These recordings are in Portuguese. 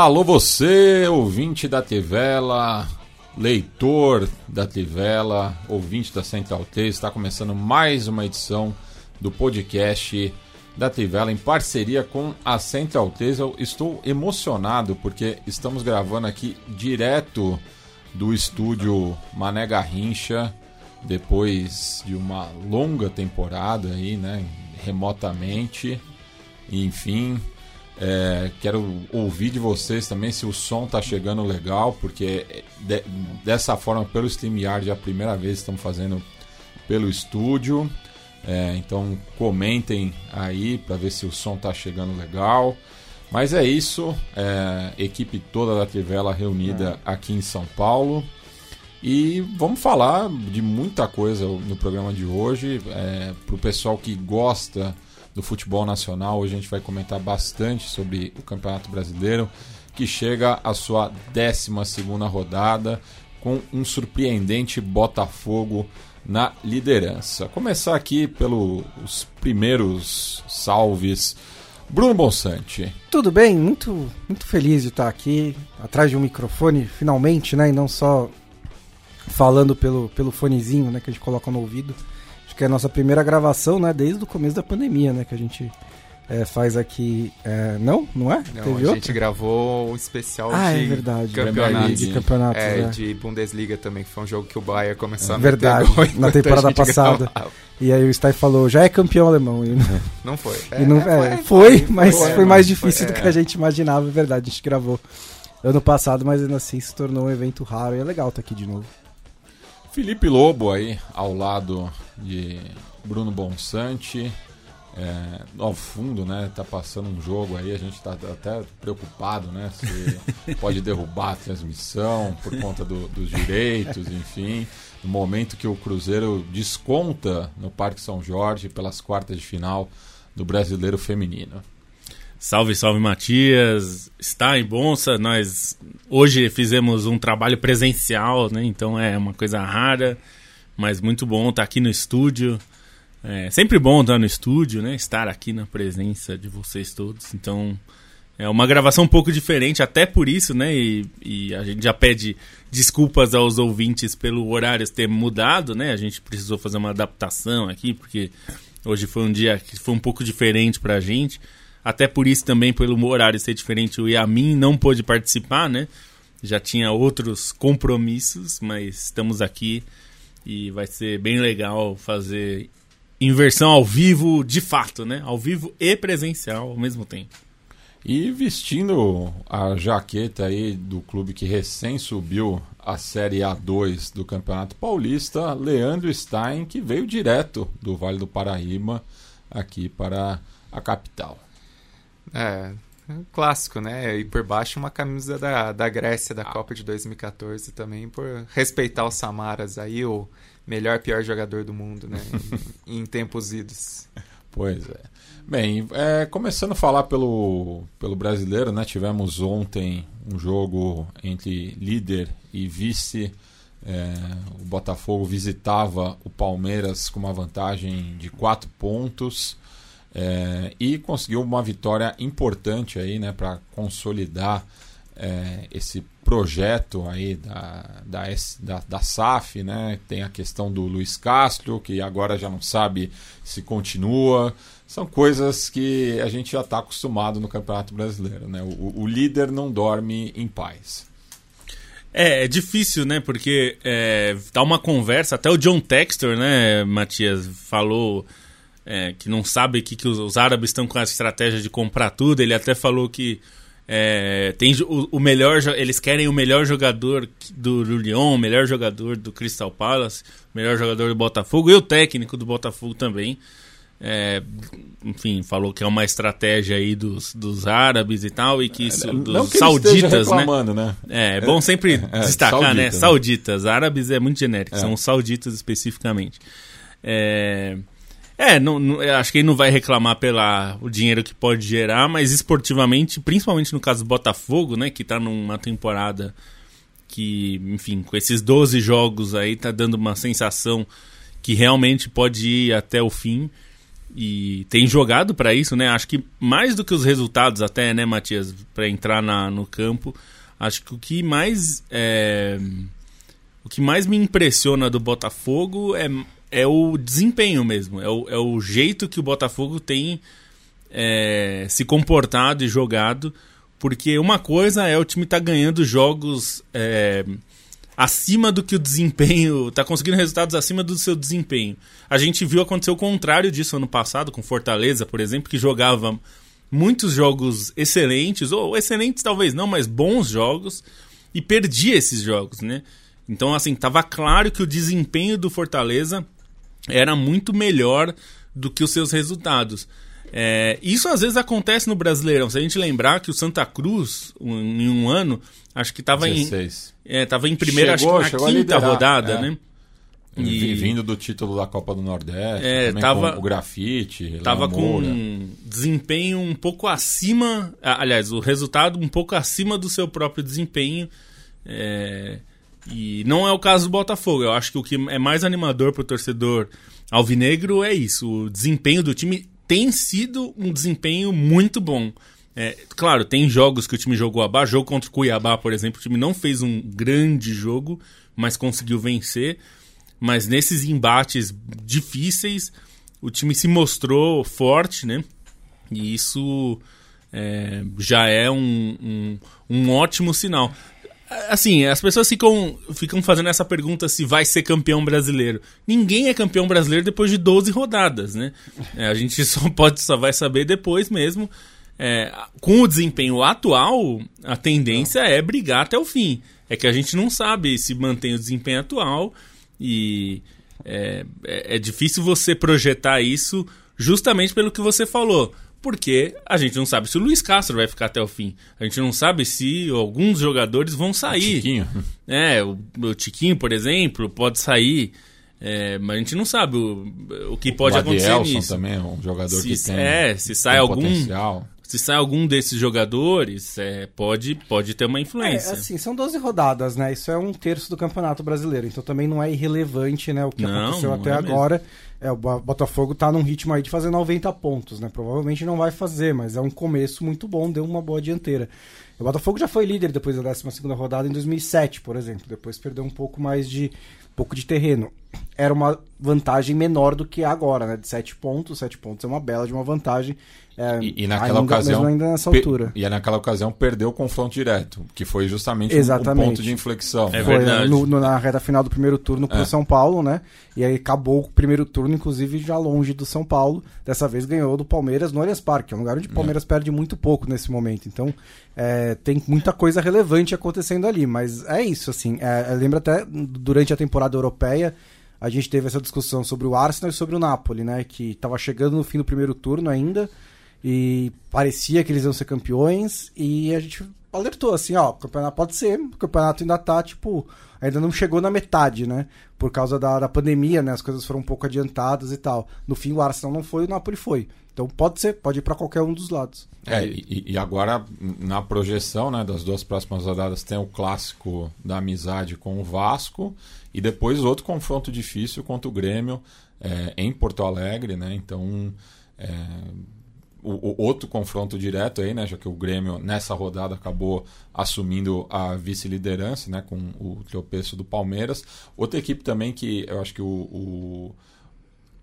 Alô você, ouvinte da Tivela, leitor da Tivela, ouvinte da Central 3, está começando mais uma edição do podcast da Tivela em parceria com a Central 3. Eu estou emocionado porque estamos gravando aqui direto do estúdio Mané Garrincha, depois de uma longa temporada aí, né, remotamente. Enfim, é, quero ouvir de vocês também se o som tá chegando legal, porque de, dessa forma, pelo StreamYard, é a primeira vez que estamos fazendo pelo estúdio. É, então comentem aí para ver se o som tá chegando legal. Mas é isso, é, equipe toda da Trivela reunida é. aqui em São Paulo. E vamos falar de muita coisa no programa de hoje. É, para o pessoal que gosta do futebol nacional. Hoje a gente vai comentar bastante sobre o Campeonato Brasileiro, que chega à sua 12 rodada com um surpreendente Botafogo na liderança. Começar aqui pelos primeiros salves. Bruno Bonsante. Tudo bem, muito, muito feliz de estar aqui atrás de um microfone, finalmente, né? E não só falando pelo, pelo fonezinho né, que a gente coloca no ouvido que é a nossa primeira gravação, né? Desde o começo da pandemia, né? Que a gente é, faz aqui. É, não? Não é? Não, Teve a gente gravou um especial ah, de é verdade. campeonato. De campeonatos, é, é. de Bundesliga também, que foi um jogo que o Bayern começou a Verdade, na temporada passada. Gravava. E aí o Stay falou, já é campeão alemão. E não, não foi. É, não, é, foi, foi, mas foi, foi mais difícil do que a gente imaginava, é verdade. A gente gravou ano passado, mas ainda assim se tornou um evento raro e é legal estar aqui de novo. Felipe Lobo aí, ao lado de Bruno Bonsante. É, ao fundo, né? Tá passando um jogo aí, a gente tá até preocupado, né? Se pode derrubar a transmissão por conta do, dos direitos, enfim. No momento que o Cruzeiro desconta no Parque São Jorge pelas quartas de final do Brasileiro Feminino. Salve, salve Matias, está em Bonsa. Nós hoje fizemos um trabalho presencial, né? Então é uma coisa rara, mas muito bom estar aqui no estúdio. É sempre bom estar no estúdio, né? Estar aqui na presença de vocês todos. Então, é uma gravação um pouco diferente, até por isso, né? E, e, a gente já pede desculpas aos ouvintes pelo horário ter mudado, né? A gente precisou fazer uma adaptação aqui, porque hoje foi um dia que foi um pouco diferente pra gente. Até por isso também, pelo horário ser diferente, o Yamin não pôde participar, né? Já tinha outros compromissos, mas estamos aqui e vai ser bem legal fazer inversão ao vivo de fato, né? Ao vivo e presencial ao mesmo tempo. E vestindo a jaqueta aí do clube que recém subiu a Série A2 do Campeonato Paulista, Leandro Stein, que veio direto do Vale do Paraíba aqui para a capital. É, é um clássico, né? E por baixo uma camisa da, da Grécia da Copa de 2014 também, por respeitar os Samaras aí, o melhor pior jogador do mundo, né? em, em tempos idos. Pois é. Bem, é, começando a falar pelo, pelo brasileiro, né? Tivemos ontem um jogo entre líder e vice. É, o Botafogo visitava o Palmeiras com uma vantagem de quatro pontos é, e conseguiu uma vitória importante aí, né, para consolidar é, esse projeto aí da, da, da, da, SAF, né? Tem a questão do Luiz Castro, que agora já não sabe se continua. São coisas que a gente já está acostumado no Campeonato Brasileiro, né? O, o, líder não dorme em paz. É, é difícil, né? Porque é, tá uma conversa, até o John Textor, né, Matias, falou é, que não sabe que, que os, os árabes estão com a estratégia de comprar tudo. Ele até falou que É, tem o, o, melhor, eles querem o melhor jogador do, do Lyon, o melhor jogador do Crystal Palace, o melhor jogador do Botafogo e o técnico do Botafogo também. É, enfim, falou que é uma estratégia aí dos, dos árabes e tal, e que isso, dos que sauditas, né? né? É, é bom sempre é, destacar, saudita, né? Sauditas. Árabes é muito genérico, é. são sauditas especificamente. É, é não, não, acho que ele não vai reclamar pelo dinheiro que pode gerar, mas esportivamente, principalmente no caso do Botafogo, né? Que tá numa temporada que, enfim, com esses 12 jogos aí, tá dando uma sensação que realmente pode ir até o fim e tem jogado para isso, né? Acho que mais do que os resultados até, né, Matias, para entrar na, no campo, acho que o que mais é, o que mais me impressiona do Botafogo é, é o desempenho mesmo, é o, é o jeito que o Botafogo tem é, se comportado e jogado, porque uma coisa é o time estar tá ganhando jogos é, acima do que o desempenho, tá conseguindo resultados acima do seu desempenho. A gente viu acontecer o contrário disso ano passado com Fortaleza, por exemplo, que jogava muitos jogos excelentes, ou excelentes talvez não, mas bons jogos, e perdia esses jogos, né? Então, assim, tava claro que o desempenho do Fortaleza era muito melhor do que os seus resultados. É, isso às vezes acontece no Brasileirão. Se a gente lembrar que o Santa Cruz, um, em um ano, acho que estava em, é, tava em primeira, chegou, acho que na quinta rodada, é. né? E... Vindo do título da Copa do Nordeste, é, tava, o grafite. Tava com um desempenho um pouco acima. Aliás, o resultado um pouco acima do seu próprio desempenho. É, e não é o caso do Botafogo. Eu acho que o que é mais animador para o torcedor alvinegro é isso. O desempenho do time tem sido um desempenho muito bom. É, claro, tem jogos que o time jogou abaixo. Jogo contra o Cuiabá, por exemplo, o time não fez um grande jogo, mas conseguiu vencer. Mas nesses embates difíceis, o time se mostrou forte, né? E isso é, já é um, um, um ótimo sinal. Assim, as pessoas ficam, ficam fazendo essa pergunta se vai ser campeão brasileiro. Ninguém é campeão brasileiro depois de 12 rodadas, né? É, a gente só pode só vai saber depois mesmo. É, com o desempenho atual, a tendência é brigar até o fim. É que a gente não sabe se mantém o desempenho atual e é, é, é difícil você projetar isso justamente pelo que você falou porque a gente não sabe se o Luiz Castro vai ficar até o fim. A gente não sabe se alguns jogadores vão sair. O Tiquinho. É, o, o Tiquinho, por exemplo, pode sair. É, mas a gente não sabe o, o que pode o acontecer nisso. também é um jogador se, que tem, é, se sai algum potencial. Se sai algum desses jogadores, é, pode, pode ter uma influência. É, assim, são 12 rodadas, né? Isso é um terço do Campeonato Brasileiro. Então também não é irrelevante, né? O que não, aconteceu até é agora. Mesmo. É, o Botafogo tá num ritmo aí de fazer 90 pontos, né? Provavelmente não vai fazer, mas é um começo muito bom, deu uma boa dianteira. O Botafogo já foi líder depois da 12 rodada em 2007, por exemplo. Depois perdeu um pouco mais de pouco de terreno. Era uma vantagem menor do que agora, né? De 7 pontos. 7 pontos é uma bela de uma vantagem. É, e, e, naquela ainda, ocasião. ainda nessa altura. E naquela ocasião perdeu o confronto direto, que foi justamente Exatamente. um ponto de inflexão. É foi no, no, na reta final do primeiro turno para o é. São Paulo, né? E aí acabou o primeiro turno, inclusive, já longe do São Paulo. Dessa vez ganhou do Palmeiras no Allianz Parque, é um lugar onde o Palmeiras é. perde muito pouco nesse momento. Então, é, tem muita coisa relevante acontecendo ali. Mas é isso, assim. É, lembra até durante a temporada europeia a gente teve essa discussão sobre o Arsenal e sobre o Napoli, né? Que estava chegando no fim do primeiro turno ainda e parecia que eles iam ser campeões e a gente alertou assim, ó, o campeonato pode ser, o campeonato ainda tá, tipo, ainda não chegou na metade, né? Por causa da, da pandemia, né? As coisas foram um pouco adiantadas e tal. No fim, o Arsenal não foi, o Napoli foi. Então pode ser, pode ir para qualquer um dos lados. É, e, e, agora, na projeção né, das duas próximas rodadas, tem o clássico da amizade com o Vasco e depois outro confronto difícil contra o Grêmio é, em Porto Alegre, né? Então. É, o, o, outro confronto direto aí, né? Já que o Grêmio nessa rodada acabou assumindo a vice-liderança, né? Com o tropeço do Palmeiras. Outra equipe também que eu acho que o, o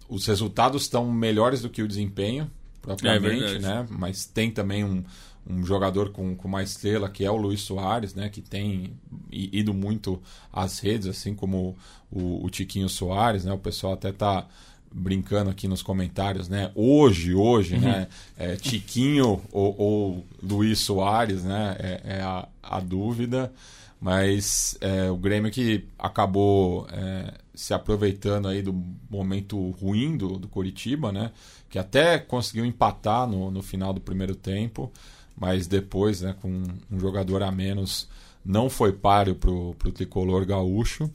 os resultados estão melhores do que o desempenho, propriamente, é né? Mas tem também um, um jogador com, com uma estrela que é o Luiz Soares, né? Que tem ido muito às redes, assim como o, o Tiquinho Soares, né? O pessoal até tá brincando aqui nos comentários, né? Hoje, hoje, né? É, Tiquinho ou, ou Luiz Soares, né? É, é a, a, dúvida. Mas é, o Grêmio que acabou é, se aproveitando aí do momento ruim do, do Coritiba, né? Que até conseguiu empatar no, no final do primeiro tempo, mas depois, né? Com um jogador a menos, não foi páreo para o tricolor gaúcho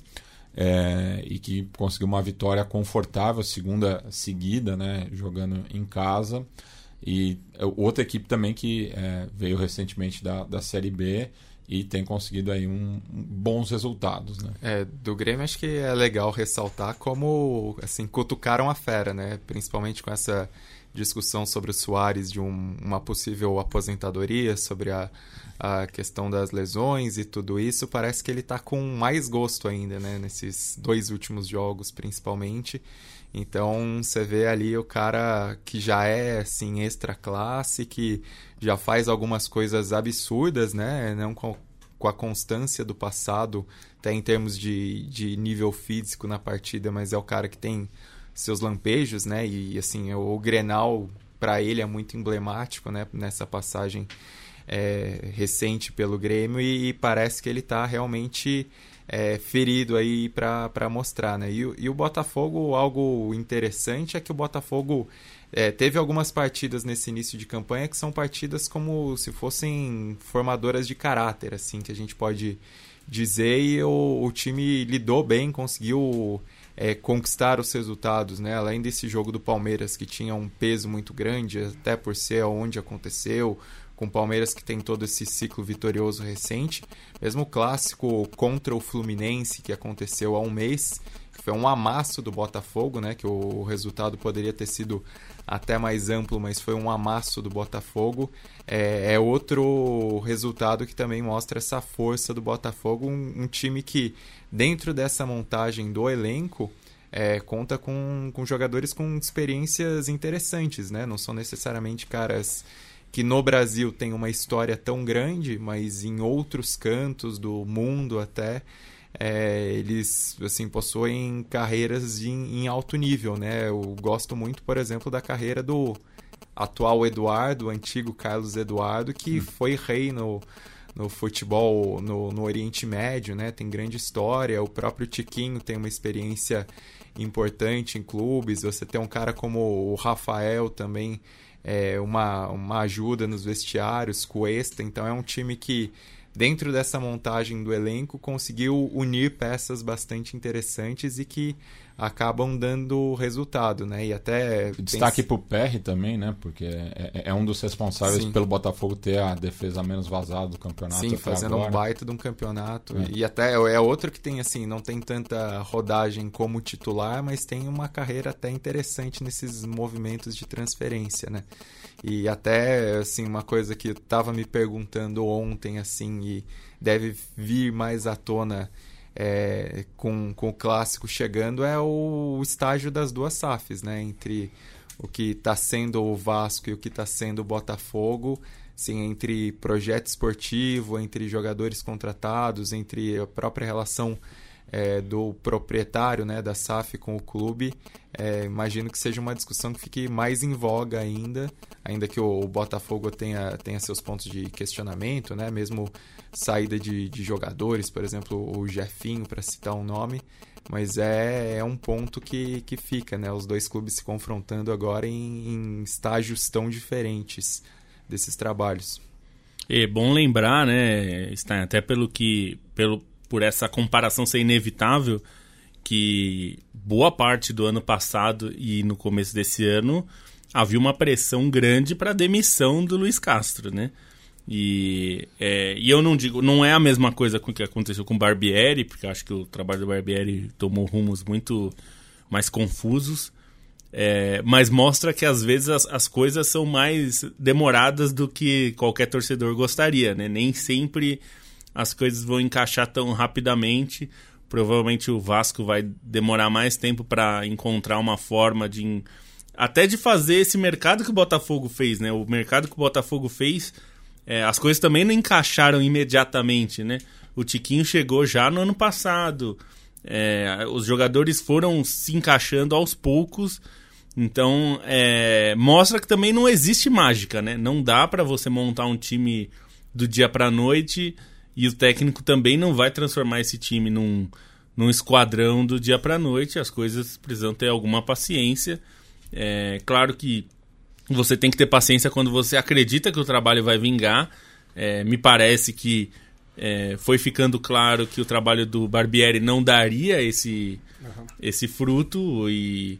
é, e que conseguiu uma vitória confortável, segunda seguida, né, jogando em casa. E outra equipe também que é, veio recentemente da, da Série B e tem conseguido aí um, um, bons resultados, né? É, do Grêmio acho que é legal ressaltar como assim cutucaram a fera, né? Principalmente com essa discussão sobre o Soares de um, uma possível aposentadoria, sobre a, a questão das lesões e tudo isso, parece que ele está com mais gosto ainda, né? Nesses dois últimos jogos, principalmente. Então você vê ali o cara que já é assim extra classe, que já faz algumas coisas absurdas, né? Não com, com a constância do passado, até em termos de, de nível físico na partida, mas é o cara que tem seus lampejos, né? E assim, o, o Grenal para ele é muito emblemático, né? Nessa passagem é, recente pelo Grêmio e, e, parece que ele está realmente é, ferido aí para mostrar, né? E, e, o Botafogo, algo interessante é que o Botafogo é, teve algumas partidas nesse início de campanha que são partidas como se fossem formadoras de caráter, assim, que a gente pode dizer, e o, o time lidou bem, conseguiu é, conquistar os resultados, né? Além desse jogo do Palmeiras que tinha um peso muito grande, até por ser onde aconteceu, com o Palmeiras que tem todo esse ciclo vitorioso recente. Mesmo o clássico contra o Fluminense que aconteceu há um mês, que foi um amasso do Botafogo, né? Que o resultado poderia ter sido até mais amplo, mas foi um amasso do Botafogo. É, é outro resultado que também mostra essa força do Botafogo, um, um time que dentro dessa montagem do elenco é, conta com, com jogadores com experiências interessantes, né? Não são necessariamente caras que no Brasil tem uma história tão grande, mas em outros cantos do mundo até é, eles assim possuem carreiras em, em, alto nível, né? Eu gosto muito, por exemplo, da carreira do atual Eduardo, o antigo Carlos Eduardo, que hum. foi rei no, no futebol no, no Oriente Médio, né? Tem grande história. O próprio Tiquinho tem uma experiência importante em clubes. Você tem um cara como o Rafael também é, uma, uma ajuda nos vestiários, Cuesta. Então é um time que, dentro dessa montagem do elenco, conseguiu unir peças bastante interessantes e que acabam dando resultado, né? E até destaque para o PR também, né? Porque é, é, é um dos responsáveis Sim. pelo Botafogo ter a defesa menos vazada do campeonato. Sim, fazendo agora. um baita de um campeonato é. e até é outro que tem assim não tem tanta rodagem como titular, mas tem uma carreira até interessante nesses movimentos de transferência, né? E até assim uma coisa que eu tava me perguntando ontem assim e deve vir mais à tona é, com, com o clássico chegando é o, estágio das duas SAFs, né? Entre o que está sendo o Vasco e o que está sendo o Botafogo, sim, entre projeto esportivo, entre jogadores contratados, entre a própria relação é, do proprietário né, da SAF com o clube, é, imagino que seja uma discussão que fique mais em voga ainda, ainda que o, Botafogo tenha, tenha seus pontos de questionamento, né, mesmo saída de, de jogadores, por exemplo, o Jefinho, para citar um nome, mas é, é um ponto que, que fica, né, os dois clubes se confrontando agora em, em estágios tão diferentes desses trabalhos. É bom lembrar, né, até pelo que pelo por essa comparação ser inevitável, que boa parte do ano passado e no começo desse ano havia uma pressão grande para a demissão do Luiz Castro, né? E, é, e eu não digo, não é a mesma coisa com o que aconteceu com o Barbieri, porque acho que o trabalho do Barbieri tomou rumos muito mais confusos. É, mas mostra que às vezes as, as, coisas são mais demoradas do que qualquer torcedor gostaria, né? Nem sempre as coisas vão encaixar tão rapidamente. Provavelmente o Vasco vai demorar mais tempo para encontrar uma forma de até de fazer esse mercado que o Botafogo fez, né? O mercado que o Botafogo fez, é, as coisas também não encaixaram imediatamente, né? O Tiquinho chegou já no ano passado. É, os jogadores foram se encaixando aos poucos. Então, é, mostra que também não existe mágica, né? Não dá para você montar um time do dia para noite e o técnico também não vai transformar esse time num, num esquadrão do dia para noite. As coisas precisam ter alguma paciência. É claro que você tem que ter paciência quando você acredita que o trabalho vai vingar. É, me parece que é, foi ficando claro que o trabalho do Barbieri não daria esse, uhum. esse fruto e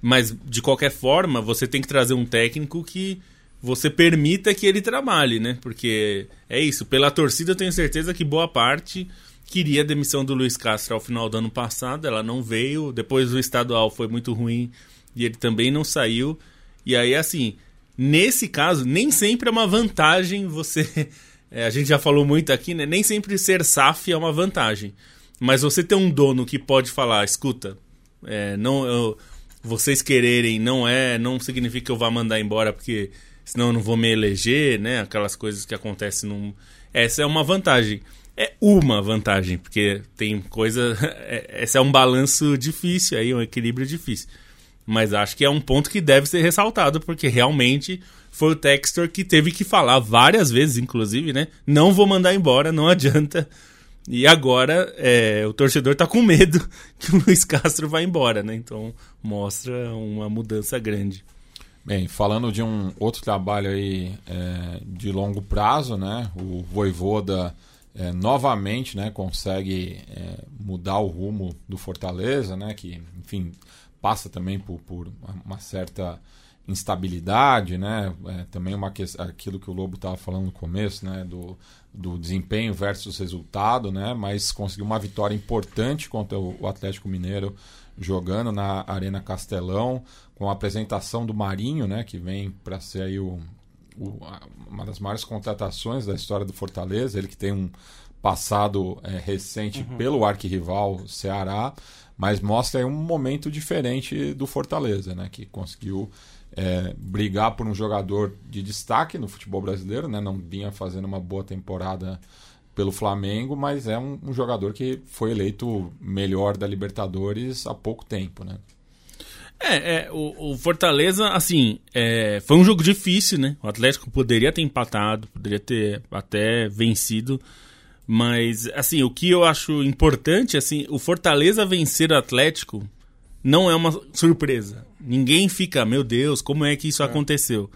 mas de qualquer forma você tem que trazer um técnico que você permita que ele trabalhe, né? Porque é isso, pela torcida eu tenho certeza que boa parte queria a demissão do Luiz Castro ao final do ano passado, ela não veio, depois o estadual foi muito ruim e ele também não saiu. E aí assim, nesse caso, nem sempre é uma vantagem você é, a gente já falou muito aqui, né? Nem sempre ser SAF é uma vantagem. Mas você ter um dono que pode falar, escuta, é, não, eu, vocês quererem não é, não significa que eu vá mandar embora porque senão eu não vou me eleger, né? Aquelas coisas que acontecem num. Essa é uma vantagem. É uma vantagem, porque tem coisa. É, esse é um balanço difícil aí, um equilíbrio difícil. Mas acho que é um ponto que deve ser ressaltado, porque realmente foi o Textor que teve que falar várias vezes, inclusive, né? Não vou mandar embora, não adianta. E agora é, o torcedor tá com medo que o Luiz Castro vá embora, né? Então mostra uma mudança grande. Bem, falando de um outro trabalho aí é, de longo prazo, né? O Voivoda é, novamente, né? Consegue é, mudar o rumo do Fortaleza, né? Que, enfim, passa também por, por uma certa instabilidade, né? É, também uma aquilo que o Lobo estava falando no começo, né? Do, do desempenho versus resultado, né? Mas conseguiu uma vitória importante contra o Atlético Mineiro jogando na Arena Castelão, com a apresentação do Marinho, né? Que vem para ser aí o, o, uma das maiores contratações da história do Fortaleza. Ele que tem um passado é, recente uhum. pelo arquirrival Ceará, mas mostra um momento diferente do Fortaleza, né? Que conseguiu é, brigar por um jogador de destaque no futebol brasileiro, né? Não vinha fazendo uma boa temporada pelo Flamengo, mas é um, um, jogador que foi eleito melhor da Libertadores há pouco tempo, né? É, é o, o, Fortaleza, assim, é, foi um jogo difícil, né? O Atlético poderia ter empatado, poderia ter até vencido, mas, assim, o que eu acho importante, assim, o Fortaleza vencer o Atlético não é uma surpresa. Ninguém fica, meu Deus, como é que isso é. aconteceu?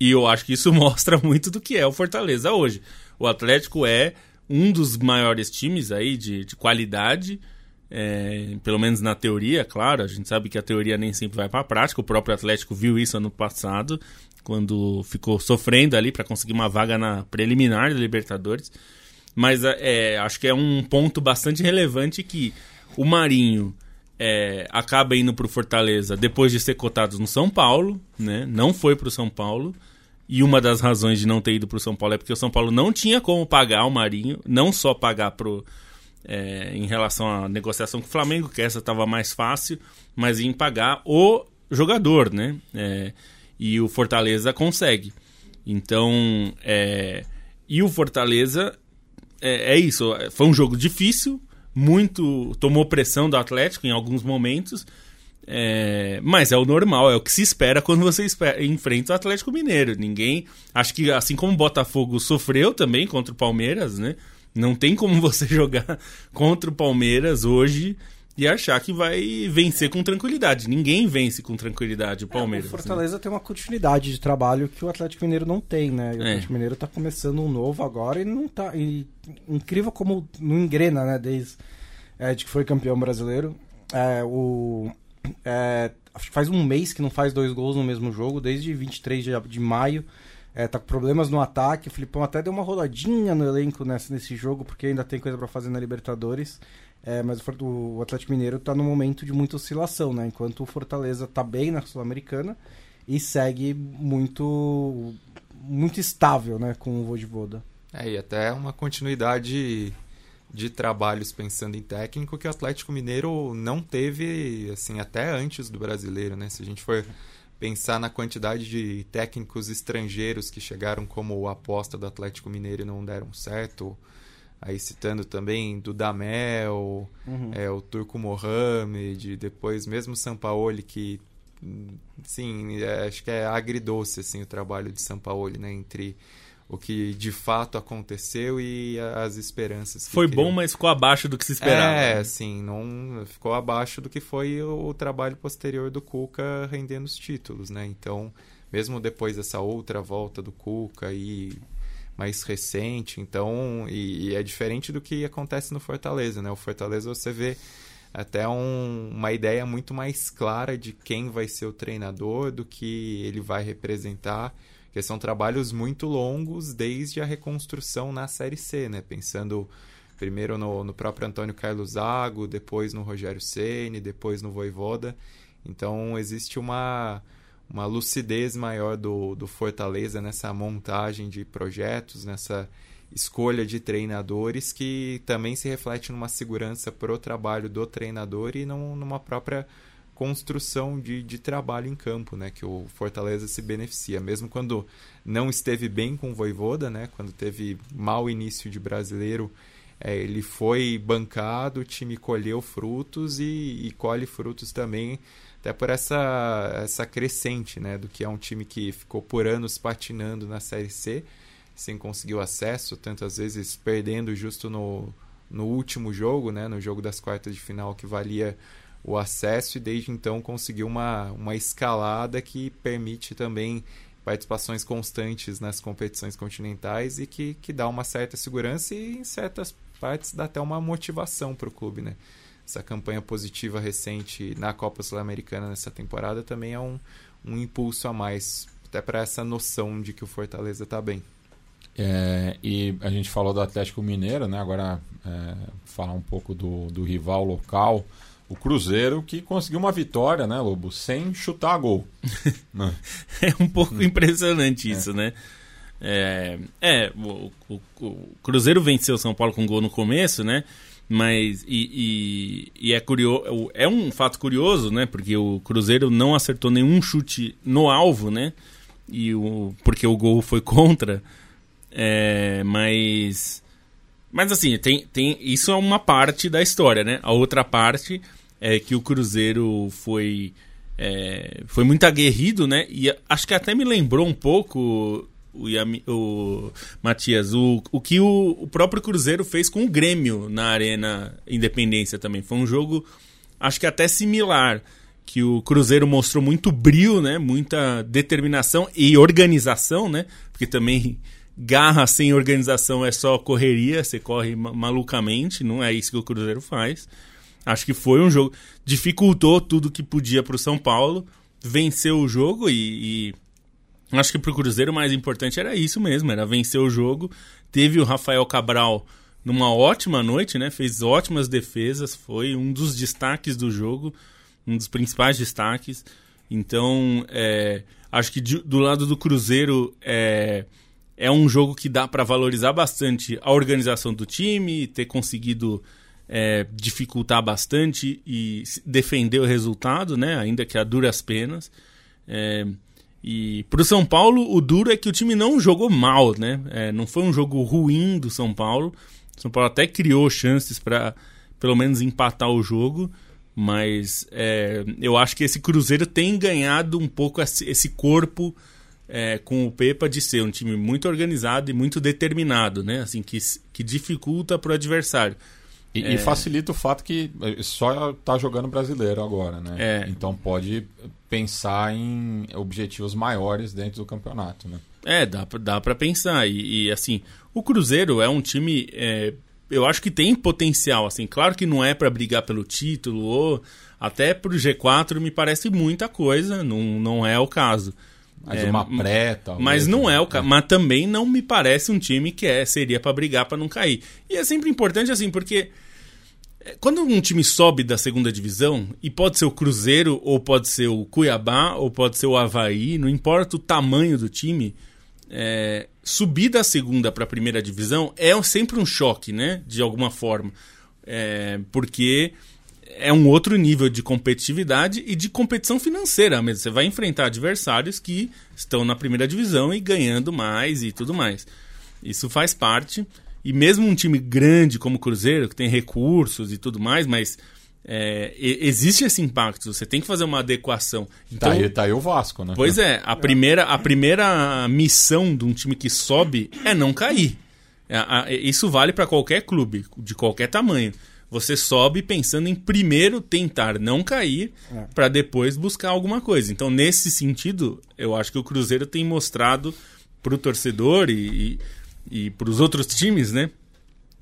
E eu acho que isso mostra muito do que é o Fortaleza hoje. O Atlético é um dos maiores times aí de, de qualidade, é, pelo menos na teoria, claro. A gente sabe que a teoria nem sempre vai para a prática. O próprio Atlético viu isso ano passado, quando ficou sofrendo ali para conseguir uma vaga na preliminar da Libertadores. Mas é, acho que é um ponto bastante relevante que o Marinho é, acaba indo para o Fortaleza depois de ser cotado no São Paulo, né? Não foi para o São Paulo. E uma das razões de não ter ido para o São Paulo é porque o São Paulo não tinha como pagar o Marinho, não só pagar pro, é, em relação à negociação com o Flamengo, que essa estava mais fácil, mas em pagar o jogador, né? É, e o Fortaleza consegue. Então, é, e o Fortaleza é, é isso. Foi um jogo difícil, muito. tomou pressão do Atlético em alguns momentos. É, mas é o normal, é o que se espera quando você espera, enfrenta o Atlético Mineiro. Ninguém. Acho que assim como o Botafogo sofreu também contra o Palmeiras, né? Não tem como você jogar contra o Palmeiras hoje e achar que vai vencer com tranquilidade. Ninguém vence com tranquilidade o Palmeiras. É, o né? Fortaleza né? tem uma continuidade de trabalho que o Atlético Mineiro não tem, né? E o é. Atlético Mineiro tá começando um novo agora e não tá. E, incrível como não engrena, né? Desde é, de que foi campeão brasileiro. É, o, é, acho que faz um mês que não faz dois gols no mesmo jogo, desde 23 de, de maio. É, tá com problemas no ataque. O Filipão até deu uma rodadinha no elenco nesse, nesse jogo, porque ainda tem coisa para fazer na Libertadores. É, mas o, Atlético Mineiro está num momento de muita oscilação, né? Enquanto o Fortaleza está bem na Sul-Americana e segue muito muito estável, né, com o Voivoda. É, e até uma continuidade de trabalhos pensando em técnico que o Atlético Mineiro não teve, assim, até antes do brasileiro, né? Se a gente for pensar na quantidade de técnicos estrangeiros que chegaram como aposta do Atlético Mineiro e não deram certo, aí citando também Dudamel, uhum. é, o Turco Mohamed, depois mesmo Sampaoli, que sim, é, acho que é agridoce assim, o trabalho de Sampaoli, né, entre o que de fato aconteceu e as esperanças. foi criou. bom, mas ficou abaixo do que se esperava. É, né? sim, não ficou abaixo do que foi o, o trabalho posterior do Cuca rendendo os títulos, né? Então, mesmo depois dessa outra volta do Cuca e mais recente, então, e, e, é diferente do que acontece no Fortaleza, né? O Fortaleza você vê até um, uma ideia muito mais clara de quem vai ser o treinador, do que ele vai representar porque são trabalhos muito longos desde a reconstrução na Série C, né? Pensando primeiro no, no próprio Antônio Carlos Zago, depois no Rogério Ceni, depois no Voivoda. Então existe uma, uma lucidez maior do, do Fortaleza nessa montagem de projetos, nessa escolha de treinadores que também se reflete numa segurança para o trabalho do treinador e não numa própria construção de, de trabalho em campo, né? Que o Fortaleza se beneficia, mesmo quando não esteve bem com o Voivoda, né? Quando teve mau início de brasileiro, é, ele foi bancado, o time colheu frutos e, e, colhe frutos também, até por essa, essa crescente, né? Do que é um time que ficou por anos patinando na Série C, sem conseguir o acesso, tantas vezes perdendo justo no, no último jogo, né? No jogo das quartas de final que valia o acesso e desde então conseguiu uma, uma escalada que permite também participações constantes nas competições continentais e que, que dá uma certa segurança e em certas partes dá até uma motivação para o clube, né? Essa campanha positiva recente na Copa Sul-Americana nessa temporada também é um, um impulso a mais, até para essa noção de que o Fortaleza está bem. É, e a gente falou do Atlético Mineiro, né? Agora é, falar um pouco do, do rival local o Cruzeiro que conseguiu uma vitória, né, Lobo, sem chutar gol. É um pouco impressionante isso, é. né? É, é o, o, o, Cruzeiro venceu o São Paulo com gol no começo, né? Mas e, e, e, é curioso, é um fato curioso, né? Porque o Cruzeiro não acertou nenhum chute no alvo, né? E o porque o gol foi contra. É, mas mas assim, tem, tem isso é uma parte da história, né? A outra parte é, que o Cruzeiro foi, é, foi muito aguerrido, né? E acho que até me lembrou um pouco o, o Matias, o, o que o, o, próprio Cruzeiro fez com o Grêmio na Arena Independência também. Foi um jogo, acho que até similar, que o Cruzeiro mostrou muito brilho, né? Muita determinação e organização, né? Porque também garra sem organização é só correria, você corre malucamente, não é isso que o Cruzeiro faz. Acho que foi um jogo. Dificultou tudo que podia para o São Paulo. Venceu o jogo e, e acho que para o Cruzeiro o mais importante era isso mesmo, era vencer o jogo. Teve o Rafael Cabral numa ótima noite, né? Fez ótimas defesas, foi um dos destaques do jogo, um dos principais destaques. Então, é, acho que do lado do Cruzeiro é, é um jogo que dá para valorizar bastante a organização do time, ter conseguido é, dificultar bastante e defender o resultado, né? ainda que a duras penas. É, e para o São Paulo, o duro é que o time não jogou mal, né? É, não foi um jogo ruim do São Paulo. O São Paulo até criou chances para pelo menos empatar o jogo, mas é, eu acho que esse Cruzeiro tem ganhado um pouco esse corpo é, com o Pepa de ser um time muito organizado e muito determinado, né? Assim que, que dificulta para o adversário. E, é... e, facilita o fato que eh, só está jogando brasileiro agora, né? É. Então pode pensar em objetivos maiores dentro do campeonato, né? É, dá, dá para pensar. E, e, assim, o Cruzeiro é um time. É, eu acho que tem potencial, assim. Claro que não é para brigar pelo título, ou até pro G4 me parece muita coisa, não, não é o caso. Mas é, uma pré, talvez. Mas não é o caso. É. Mas também não me parece um time que é, seria para brigar para não cair. E é sempre importante assim, porque é, quando um time sobe da segunda divisão, e pode ser o Cruzeiro, ou pode ser o Cuiabá, ou pode ser o Havaí, não importa o tamanho do time, é, subir da segunda para a primeira divisão é sempre um choque, né? De alguma forma. É, porque é um outro nível de competitividade e de competição financeira mesmo. Você vai enfrentar adversários que estão na primeira divisão e ganhando mais e tudo mais. Isso faz parte. E mesmo um time grande como o Cruzeiro, que tem recursos e tudo mais, mas é, existe esse impacto. Você tem que fazer uma adequação. Então, tá, aí, tá aí o Vasco, né? Pois é, a primeira, a primeira missão de um time que sobe é não cair. É, isso vale para qualquer clube, de qualquer tamanho. Você sobe pensando em primeiro tentar não cair é. para depois buscar alguma coisa. Então, nesse sentido, eu acho que o Cruzeiro tem mostrado para o torcedor e, e, e para os outros times, né?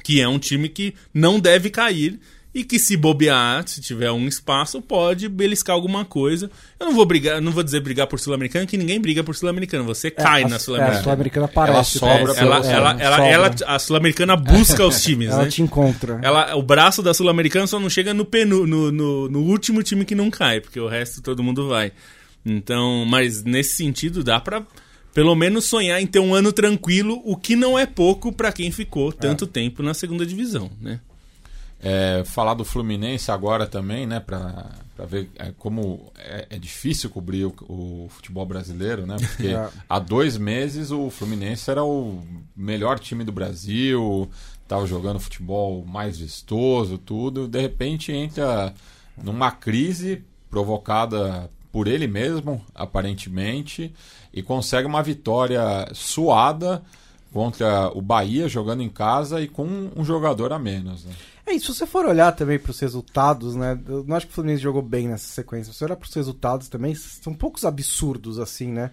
Que é um time que não deve cair e que se bobear, se tiver um espaço, pode beliscar alguma coisa. Eu não vou brigar, não vou dizer brigar por Sul-Americano, que ninguém briga por Sul-Americano. Você é, cai a, na Sul-Americana. É, a Sul-Americana aparece. Ela sobra. Ela, ela, ela, ela, ela, a Sul-Americana busca os times, ela né? te encontra. Ela, o braço da Sul-Americana só não chega no, penu, no, no, no último time que não cai, porque o resto todo mundo vai. Então, mas nesse sentido dá para pelo menos sonhar em ter um ano tranquilo, o que não é pouco para quem ficou tanto é. tempo na segunda divisão, né? É, falar do Fluminense agora também, né? Para ver é, como é, é, difícil cobrir o, o, futebol brasileiro, né? Porque é. há dois meses o Fluminense era o melhor time do Brasil, estava jogando futebol mais vistoso, tudo. De repente entra numa crise provocada por ele mesmo, aparentemente, e consegue uma vitória suada contra o Bahia jogando em casa e com um jogador a menos. Né? É, e se você for olhar também para os resultados, né? Eu não acho que o Fluminense jogou bem nessa sequência. Se você olhar para os resultados também, são poucos absurdos assim, né?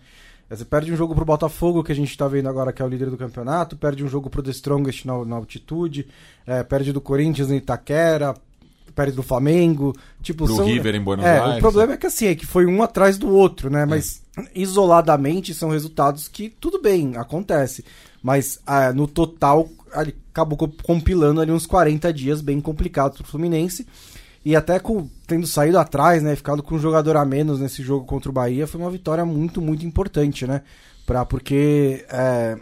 Você perde um jogo pro Botafogo, que a gente tá vendo agora que é o líder do campeonato, perde um jogo pro The Strongest na, na altitude, é, perde do Corinthians no Itaquera, perde do Flamengo. Tipo, pro são, River em Buenos é, Aires. O problema é que assim, é que foi um atrás do outro, né? Mas é. Isoladamente são resultados que tudo bem, acontece. Mas ah, no total, acabou compilando ali uns 40 dias bem complicados pro Fluminense. E até com, tendo saído atrás, né? Ficado com um jogador a menos nesse jogo contra o Bahia, foi uma vitória muito, muito importante, né? Pra, porque é,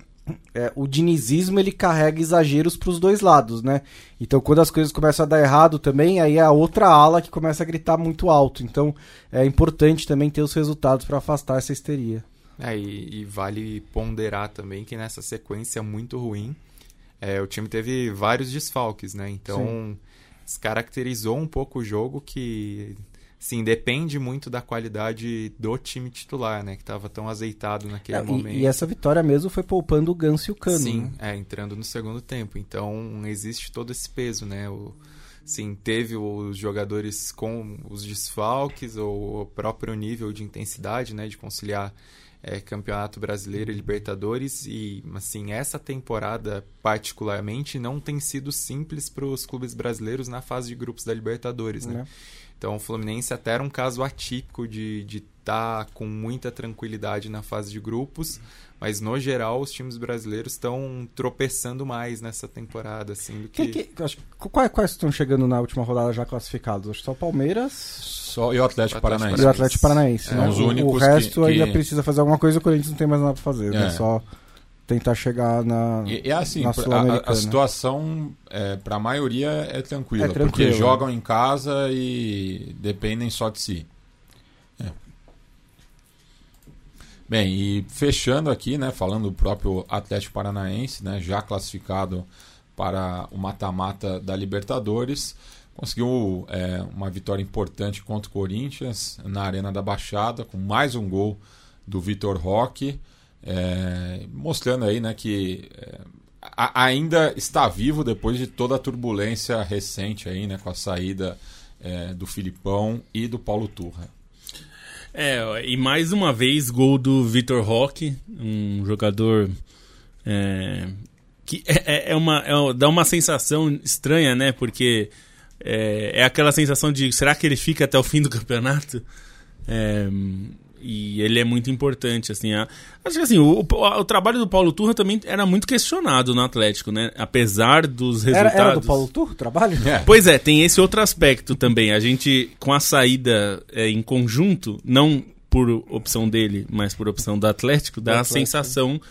é, o dinizismo ele carrega exageros para os dois lados, né? Então quando as coisas começam a dar errado também, aí é a outra ala que começa a gritar muito alto. Então é importante também ter os resultados para afastar essa histeria. É, e, e, vale ponderar também que nessa sequência muito ruim, é, o time teve vários desfalques, né? Então, Sim. descaracterizou um pouco o jogo que, sim, depende muito da qualidade do time titular, né? Que estava tão azeitado naquele momento. E, e, essa vitória mesmo foi poupando o Ganso e o Cano. Sim, né? é, entrando no segundo tempo. Então, existe todo esse peso, né? O, sim, teve os jogadores com os desfalques ou o próprio nível de intensidade, né? De conciliar é, Campeonato Brasileiro e Libertadores e assim essa temporada particularmente não tem sido simples para os clubes brasileiros na fase de grupos da Libertadores, né? É. Então o Fluminense até era um caso atípico de estar tá com muita tranquilidade na fase de grupos, mas no geral os times brasileiros estão tropeçando mais nessa temporada, assim, do que... que, que acho, quais, quais estão chegando na última rodada já classificados? Acho que só o Palmeiras só, e o Atlético, Paranaense. E o Atlético Paranaense. É, né? os únicos o resto que, ainda precisa fazer alguma coisa, o Corinthians não tem mais nada pra fazer. Né? É. Né? Só tentar chegar na. E, e assim, a, a, situação é, para a maioria é tranquila, é porque jogam em casa e dependem só de si. É. Bem, e fechando aqui, né, falando do próprio Atlético Paranaense, né, já classificado para o mata-mata da Libertadores conseguiu é, uma vitória importante contra o Corinthians na Arena da Baixada, com mais um gol do Vitor Roque, é, mostrando aí né, que é, a, ainda está vivo depois de toda a turbulência recente aí, né, com a saída é, do Filipão e do Paulo Turra. É, e mais uma vez gol do Vitor Roque, um jogador é, que é, é uma, é, dá uma sensação estranha, né? Porque é aquela sensação de será que ele fica até o fim do campeonato? É, e ele é muito importante, assim. A, acho que assim, o, o, o, trabalho do Paulo Turra também era muito questionado no Atlético, né? Apesar dos resultados. Era, era do Paulo Turra o trabalho? É. Pois é, tem esse outro aspecto também. A gente, com a saída é, em conjunto, não por opção dele, mas por opção do Atlético, dá Atlético. a sensação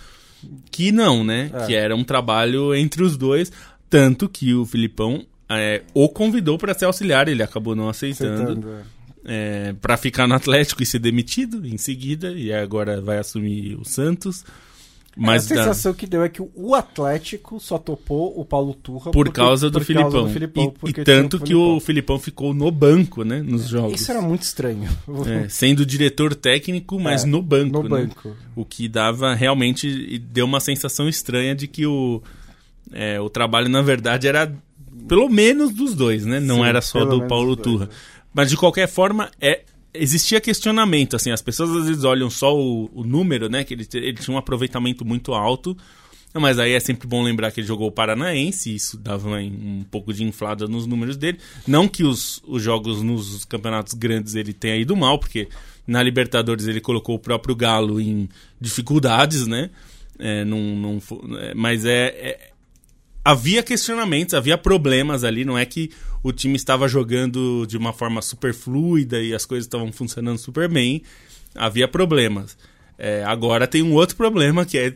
que não, né? É. Que era um trabalho entre os dois. Tanto que o Filipão é, o convidou para ser auxiliar, ele acabou não aceitando. aceitando é. é para ficar no Atlético e ser demitido em seguida, e agora vai assumir o Santos. Mas a da- sensação que deu é que o Atlético só topou o Paulo Turra por porque- causa do por Filipão. causa do Filipão, E- e, tanto tinha que o Filipão ficou no banco, né? Nos jogos. Isso era muito estranho. É, sendo diretor técnico, mas É, no banco. no né? banco. O que dava realmente. deu uma sensação estranha de que o, é, o trabalho, na verdade, era pelo menos dos dois, né? Não Sim, era só do Paulo dos dois, Turra. Mas de qualquer forma, é, existia questionamento. Assim, as pessoas às vezes olham só o, o número, né? Que ele, ele tinha um aproveitamento muito alto. Mas aí é sempre bom lembrar que ele jogou o Paranaense, isso dava um, pouco de inflada nos números dele. Não que os, os jogos nos campeonatos grandes ele tenha ido mal, porque na Libertadores ele colocou o próprio Galo em dificuldades, né? É, não, não, é, mas é, é- havia questionamentos, havia problemas ali. Não é que o time estava jogando de uma forma super fluida e as coisas estavam funcionando super bem. Havia problemas. É, agora tem um outro problema que é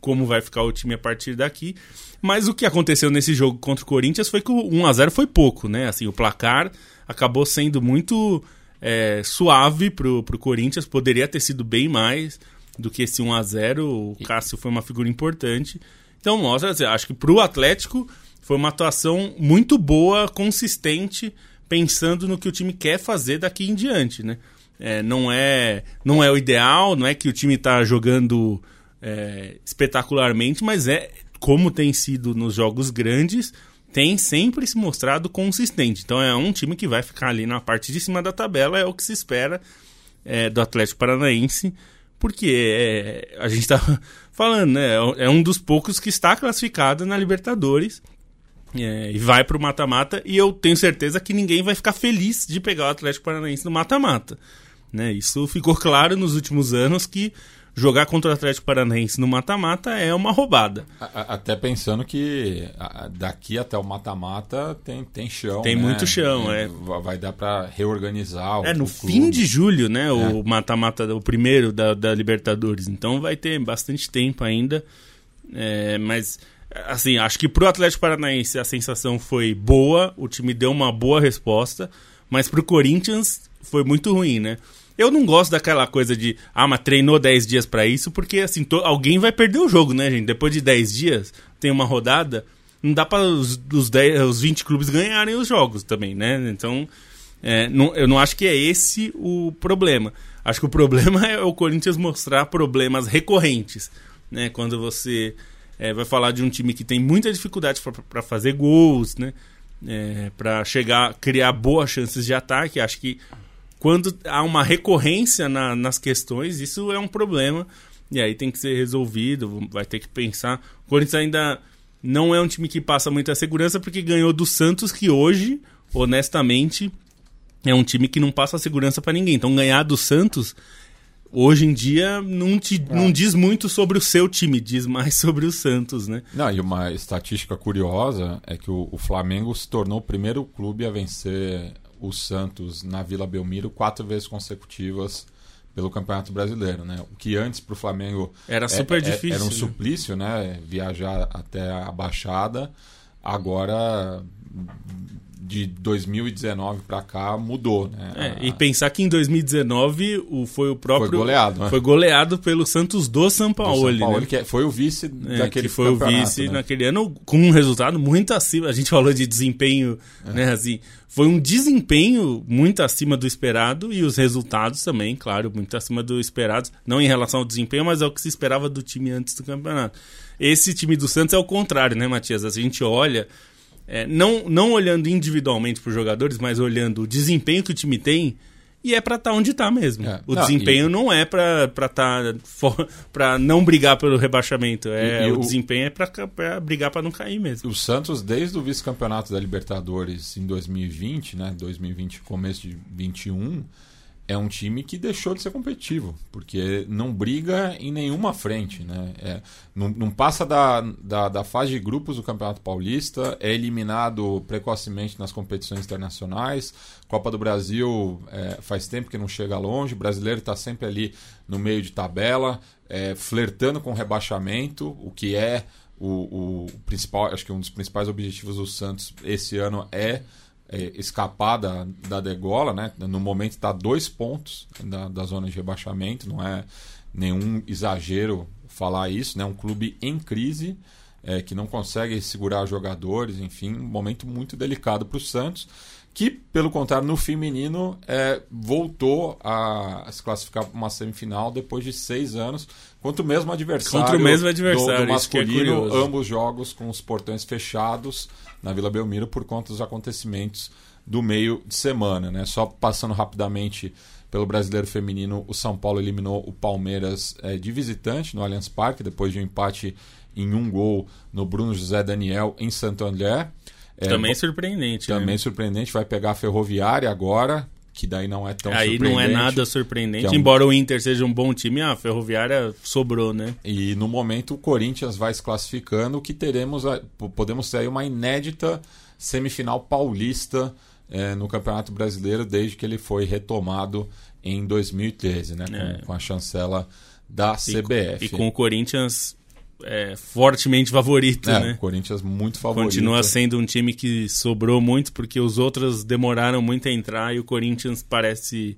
como vai ficar o time a partir daqui. Mas o que aconteceu nesse jogo contra o Corinthians foi que o 1x0 foi pouco, né? Assim, o placar acabou sendo muito é, suave pro, pro Corinthians, poderia ter sido bem mais do que esse 1x0. O Cássio foi uma figura importante. Então mostra, assim, acho que pro Atlético foi uma atuação muito boa, consistente, pensando no que o time quer fazer daqui em diante, né? É, não, é, não é o ideal, não é que o time está jogando é, espetacularmente, mas é como tem sido nos jogos grandes, tem sempre se mostrado consistente. Então é um time que vai ficar ali na parte de cima da tabela, é o que se espera é, do Atlético Paranaense, porque é, a gente está falando, né? É um dos poucos que está classificado na Libertadores. É, e vai para o mata-mata, e eu tenho certeza que ninguém vai ficar feliz de pegar o Atlético Paranaense no mata-mata. Né? Isso ficou claro nos últimos anos que jogar contra o Atlético Paranaense no mata-mata é uma roubada. Até pensando que daqui até o mata-mata tem, tem chão. Tem né? muito chão, é. Va- Vai dar para reorganizar o É, no fim de julho, né? O mata-mata, o primeiro da, da Libertadores. Então vai ter bastante tempo ainda. É, mas, assim, acho que pro Atlético Paranaense a sensação foi boa, o time deu uma boa resposta, mas pro Corinthians foi muito ruim, né? Eu não gosto daquela coisa de, ah, mas treinou 10 dias pra isso, porque assim, alguém vai perder o jogo, né, gente? Depois de 10 dias, tem uma rodada, não dá para os, os, 10, os 20 clubes ganharem os jogos também, né? Então, é, não- eu não acho que é esse o problema. Acho que o problema é o Corinthians mostrar problemas recorrentes. Né? Quando você é, vai falar de um time que tem muita dificuldade para fazer gols, né? para chegar, criar boas chances de ataque. Acho que quando há uma recorrência na- nas questões, isso é um problema. E aí tem que ser resolvido, vai ter que pensar. O Corinthians ainda não é um time que passa muita segurança porque ganhou do Santos, que hoje, honestamente, é um time que não passa segurança pra ninguém. Então ganhar do Santos hoje em dia não, te, não diz muito sobre o seu time, diz mais sobre o Santos, né? Não, e uma estatística curiosa é que o, o Flamengo se tornou o primeiro clube a vencer o Santos na Vila Belmiro quatro vezes consecutivas pelo Campeonato Brasileiro, né? O que antes para o Flamengo Era é- super é- difícil, era um né? suplício, né? Viajar até a Baixada. Agora de 2019 para cá mudou, né? É, e pensar que em 2019 o, foi o próprio. Foi goleado, né? Foi goleado pelo Santos do São do Paulo. São Paulo, né? que é- foi o vice É, daquele que foi o vice né? naquele ano com um resultado muito acima. A gente falou de desempenho, É. né? Assim, foi um desempenho muito acima do esperado e os resultados também, claro, muito acima do esperado. Não em relação ao desempenho, mas ao que se esperava do time antes do campeonato. Esse time do Santos é o contrário, né, Matias? A gente olha, é, não, não olhando individualmente para os jogadores, mas olhando o desempenho que o time tem. E é pra estar onde tá mesmo. É. O Não, desempenho não é pra tá fo- pra não brigar pelo rebaixamento. É, E- e o, o- desempenho é pra brigar pra não cair mesmo. O Santos, desde o vice-campeonato da Libertadores em 2020, né? 2020, começo de 21, é um time que deixou de ser competitivo, porque não briga em nenhuma frente, né? É, não, não passa da, da, da fase de grupos do Campeonato Paulista, é eliminado precocemente nas competições internacionais. Copa do Brasil é, faz tempo que não chega longe, o brasileiro está sempre ali no meio de tabela, é, flertando com rebaixamento, o que é o, o principal, acho que um dos principais objetivos do Santos esse ano é, é, escapar da, da degola, né? No momento está dois pontos da, da zona de rebaixamento, não é nenhum exagero falar isso, né? Um clube em crise, é, que não consegue segurar jogadores, enfim, um momento muito delicado para o Santos, que, pelo contrário, no feminino é, voltou a, se classificar para uma semifinal depois de seis anos, contra o mesmo adversário, Contra o mesmo adversário, do, do é masculino, curioso. ambos jogos com os portões fechados na Vila Belmiro por conta dos acontecimentos do meio de semana. Né? Só passando rapidamente pelo brasileiro feminino, o São Paulo eliminou o Palmeiras eh, de visitante no Allianz Parque, depois de um empate em um gol no Bruno José Daniel em Santo André. Eh, Também vo- surpreendente. também né? surpreendente, vai pegar a Ferroviária agora, que daí não é tão Aí surpreendente. não é nada surpreendente. é um- Embora o Inter seja um bom time, a Ferroviária sobrou, né? E no momento o Corinthians vai se classificando, que teremos a- podemos ter aí uma inédita semifinal paulista eh, no Campeonato Brasileiro desde que ele foi retomado em 2013, né, com, É. com a chancela da CBF. E com o Corinthians é, fortemente favorito, É, né? o Corinthians muito favorito. Continua sendo um time que sobrou muito porque os outros demoraram muito a entrar e o Corinthians parece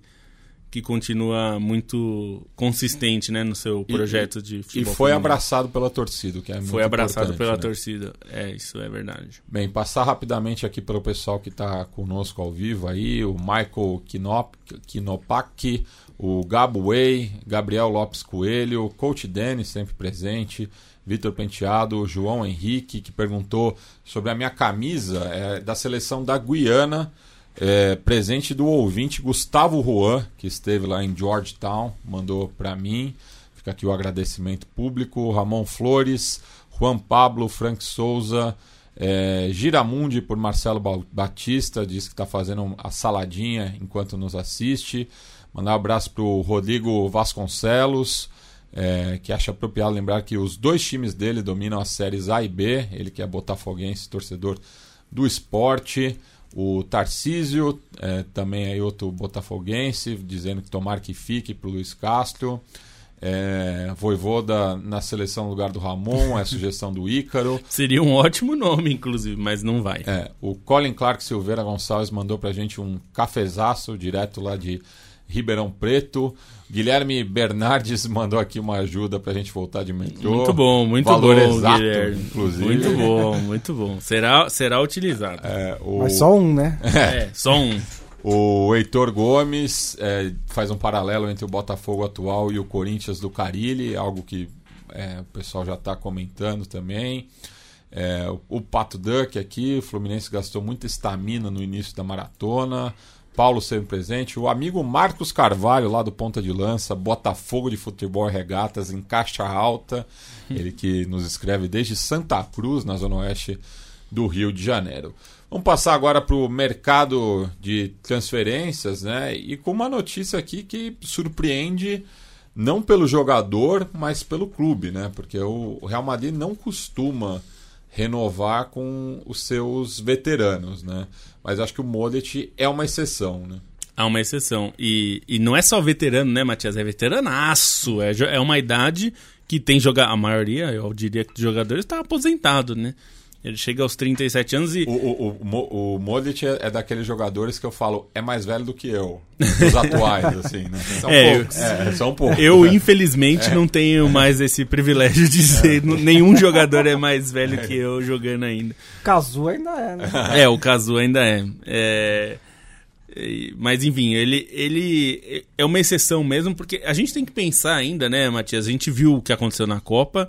que continua muito consistente, né, no seu E- projeto de E futebol. foi feminino. abraçado pela torcida, que é muito Foi abraçado pela né? torcida. É, isso é verdade. Bem, passar rapidamente aqui pelo pessoal que está conosco ao vivo aí, o Michael Kinop, Kinopak, o Gabo Way, Gabriel Lopes Coelho, o Coach Denis sempre presente, Vitor Penteado, o João Henrique, que perguntou sobre a minha camisa é, da seleção da Guiana, é, presente do ouvinte Gustavo Juan, que esteve lá em Georgetown, mandou para mim. Fica aqui o agradecimento público. Ramon Flores, Juan Pablo, Frank Souza, é, Giramundi por Marcelo Ba- Batista, diz que está fazendo a saladinha enquanto nos assiste. Mandar um abraço para o Rodrigo Vasconcelos, é, que acha apropriado lembrar que os dois times dele dominam as séries A e B. Ele que é botafoguense, torcedor do esporte. O Tarcísio, é, também aí outro botafoguense, dizendo que tomara que fique para o Luiz Castro. É, Voivoda na seleção no lugar do Ramon, é a sugestão do Ícaro. Seria um ótimo nome, inclusive, mas não vai. É, o Colin Clark Silveira Gonçalves mandou pra gente um cafezaço direto lá de Ribeirão Preto. Guilherme Bernardes mandou aqui uma ajuda pra gente voltar de metrô. Muito bom, muito Valor bom, exato, Guilherme. inclusive. Muito bom, muito bom. Será, será utilizado. É, o, Mas só um, né? É, só um. o Heitor Gomes é, faz um paralelo entre o Botafogo atual e o Corinthians do Carilli, algo que é, o pessoal já está comentando também. É, o, o Pato Duck aqui, o Fluminense gastou muita estamina no início da maratona. Paulo sempre presente. O amigo Marcos Carvalho, lá do Ponta de Lança, Botafogo de Futebol e Regatas, em Caixa Alta. Ele que nos escreve desde Santa Cruz, na Zona Oeste do Rio de Janeiro. Vamos passar agora para o mercado de transferências, né? E com uma notícia aqui que surpreende não pelo jogador, mas pelo clube, né? Porque o Real Madrid não costuma renovar com os seus veteranos, né? Mas acho que o Modric é uma exceção, né? Há uma exceção. E, e não é só veterano, né, Matias? É veteranaço. É, é uma idade que tem jogar. A maioria, eu diria que jogadores está aposentado, né? Ele chega aos 37 anos e. O, o, o, o Modric é, é daqueles jogadores que eu falo, é mais velho do que eu. Dos atuais, assim, né? São É, poucos. É, são poucos. Eu, infelizmente, não tenho mais esse privilégio de ser. n- Nenhum jogador é mais velho que eu jogando ainda. Cazu ainda é, né? É, o caso ainda é. É, Mas enfim, ele, ele é uma exceção mesmo, porque a gente tem que pensar ainda, né, Matias? A gente viu o que aconteceu na Copa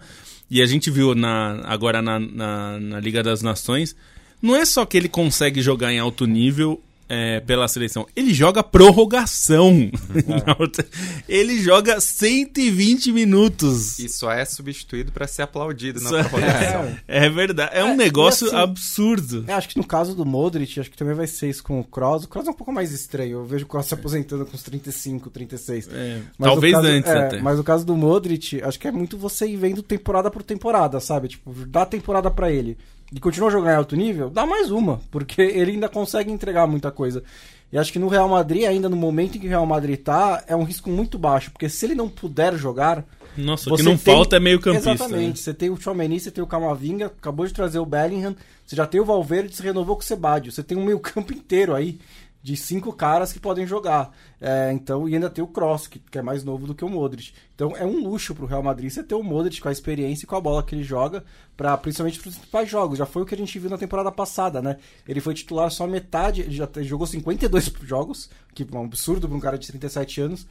e a gente viu na, agora na, na, na Liga das Nações. Não é só que ele consegue jogar em alto nível é, pela seleção, ele joga prorrogação. Outra- ele joga 120 minutos. E só é substituído para ser aplaudido na Só- prorrogação. É verdade, é um É, negócio assim, absurdo. Eu acho que no caso do Modric, acho que também vai ser isso com o Kroos. O Kroos é um pouco mais estranho. Eu vejo o Kroos se aposentando com uns 35, 36. É, Mas no talvez caso- antes é, até. Mas no caso do Modric, acho que é muito você ir vendo temporada por temporada, sabe? Tipo, dá temporada pra ele e continua jogando em alto nível, dá mais uma, porque ele ainda consegue entregar muita coisa. E acho que no Real Madrid, ainda no momento em que o Real Madrid tá, é um risco muito baixo, porque se ele não puder jogar, Nossa, o que não tem- falta é meio campista. Exatamente. Você tem o Chomeni, você tem o Camavinga, acabou de trazer o Bellingham, você já tem o Valverde, você renovou com o Sebadio. Você tem um meio campo inteiro aí de cinco caras que podem jogar. É, então, e ainda tem o Cross, que, que, é mais novo do que o Modric. Então é um luxo pro Real Madrid você ter o Modric com a experiência e com a bola que ele joga, para principalmente para os principais jogos. Já foi o que a gente viu na temporada passada, né? Ele foi titular só metade, ele já jogou 52 jogos, que é um absurdo para um cara de 37 anos.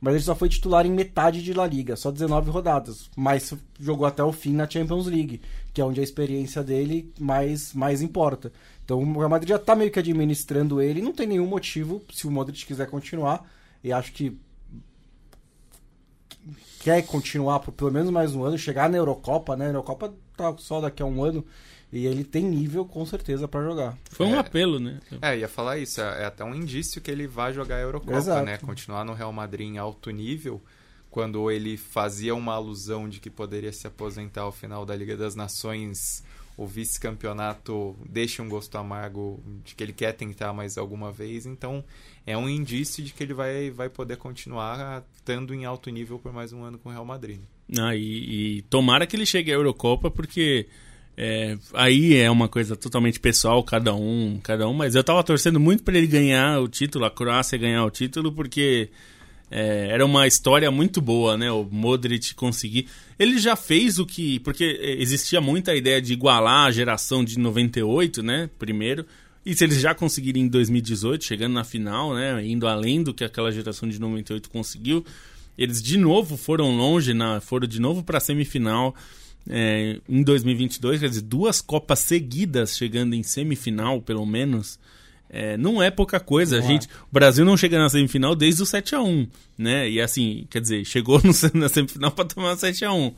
Mas ele só foi titular em metade de La Liga, só 19 rodadas. Mas jogou até o fim na Champions League, que é onde a experiência dele mais, mais importa. Então o Real Madrid já está meio que administrando ele, não tem nenhum motivo, se o Modric quiser continuar, e acho que quer continuar por pelo menos mais um ano, chegar na Eurocopa, né? A Eurocopa tá só daqui a um ano. E ele tem nível, com certeza, para jogar. Foi um é, apelo, né? É, ia falar isso. É, é, até um indício que ele vai jogar a Eurocopa, Exato. né? Continuar no Real Madrid em alto nível. Quando ele fazia uma alusão de que poderia se aposentar ao final da Liga das Nações, o vice-campeonato deixa um gosto amargo de que ele quer tentar mais alguma vez. Então, é um indício de que ele vai, vai poder continuar estando em alto nível por mais um ano com o Real Madrid. Ah, e, e tomara que ele chegue à Eurocopa, porque é, aí é uma coisa totalmente pessoal, cada um, cada um, mas eu tava torcendo muito para ele ganhar o título, a Croácia ganhar o título, porque é, era uma história muito boa, né? O Modric conseguir. Ele já fez o que. Porque existia muita ideia de igualar a geração de 98, né? Primeiro. E se eles já conseguirem em 2018, chegando na final, né? Indo além do que aquela geração de 98 conseguiu, eles de novo foram longe, na, foram de novo para a semifinal é, em 2022, quer dizer, duas Copas seguidas chegando em semifinal, pelo menos. É, não é pouca coisa. Não a gente, é. O Brasil não chega na semifinal desde o 7 a 1 né? E assim, quer dizer, chegou no, na semifinal para tomar 7 a 1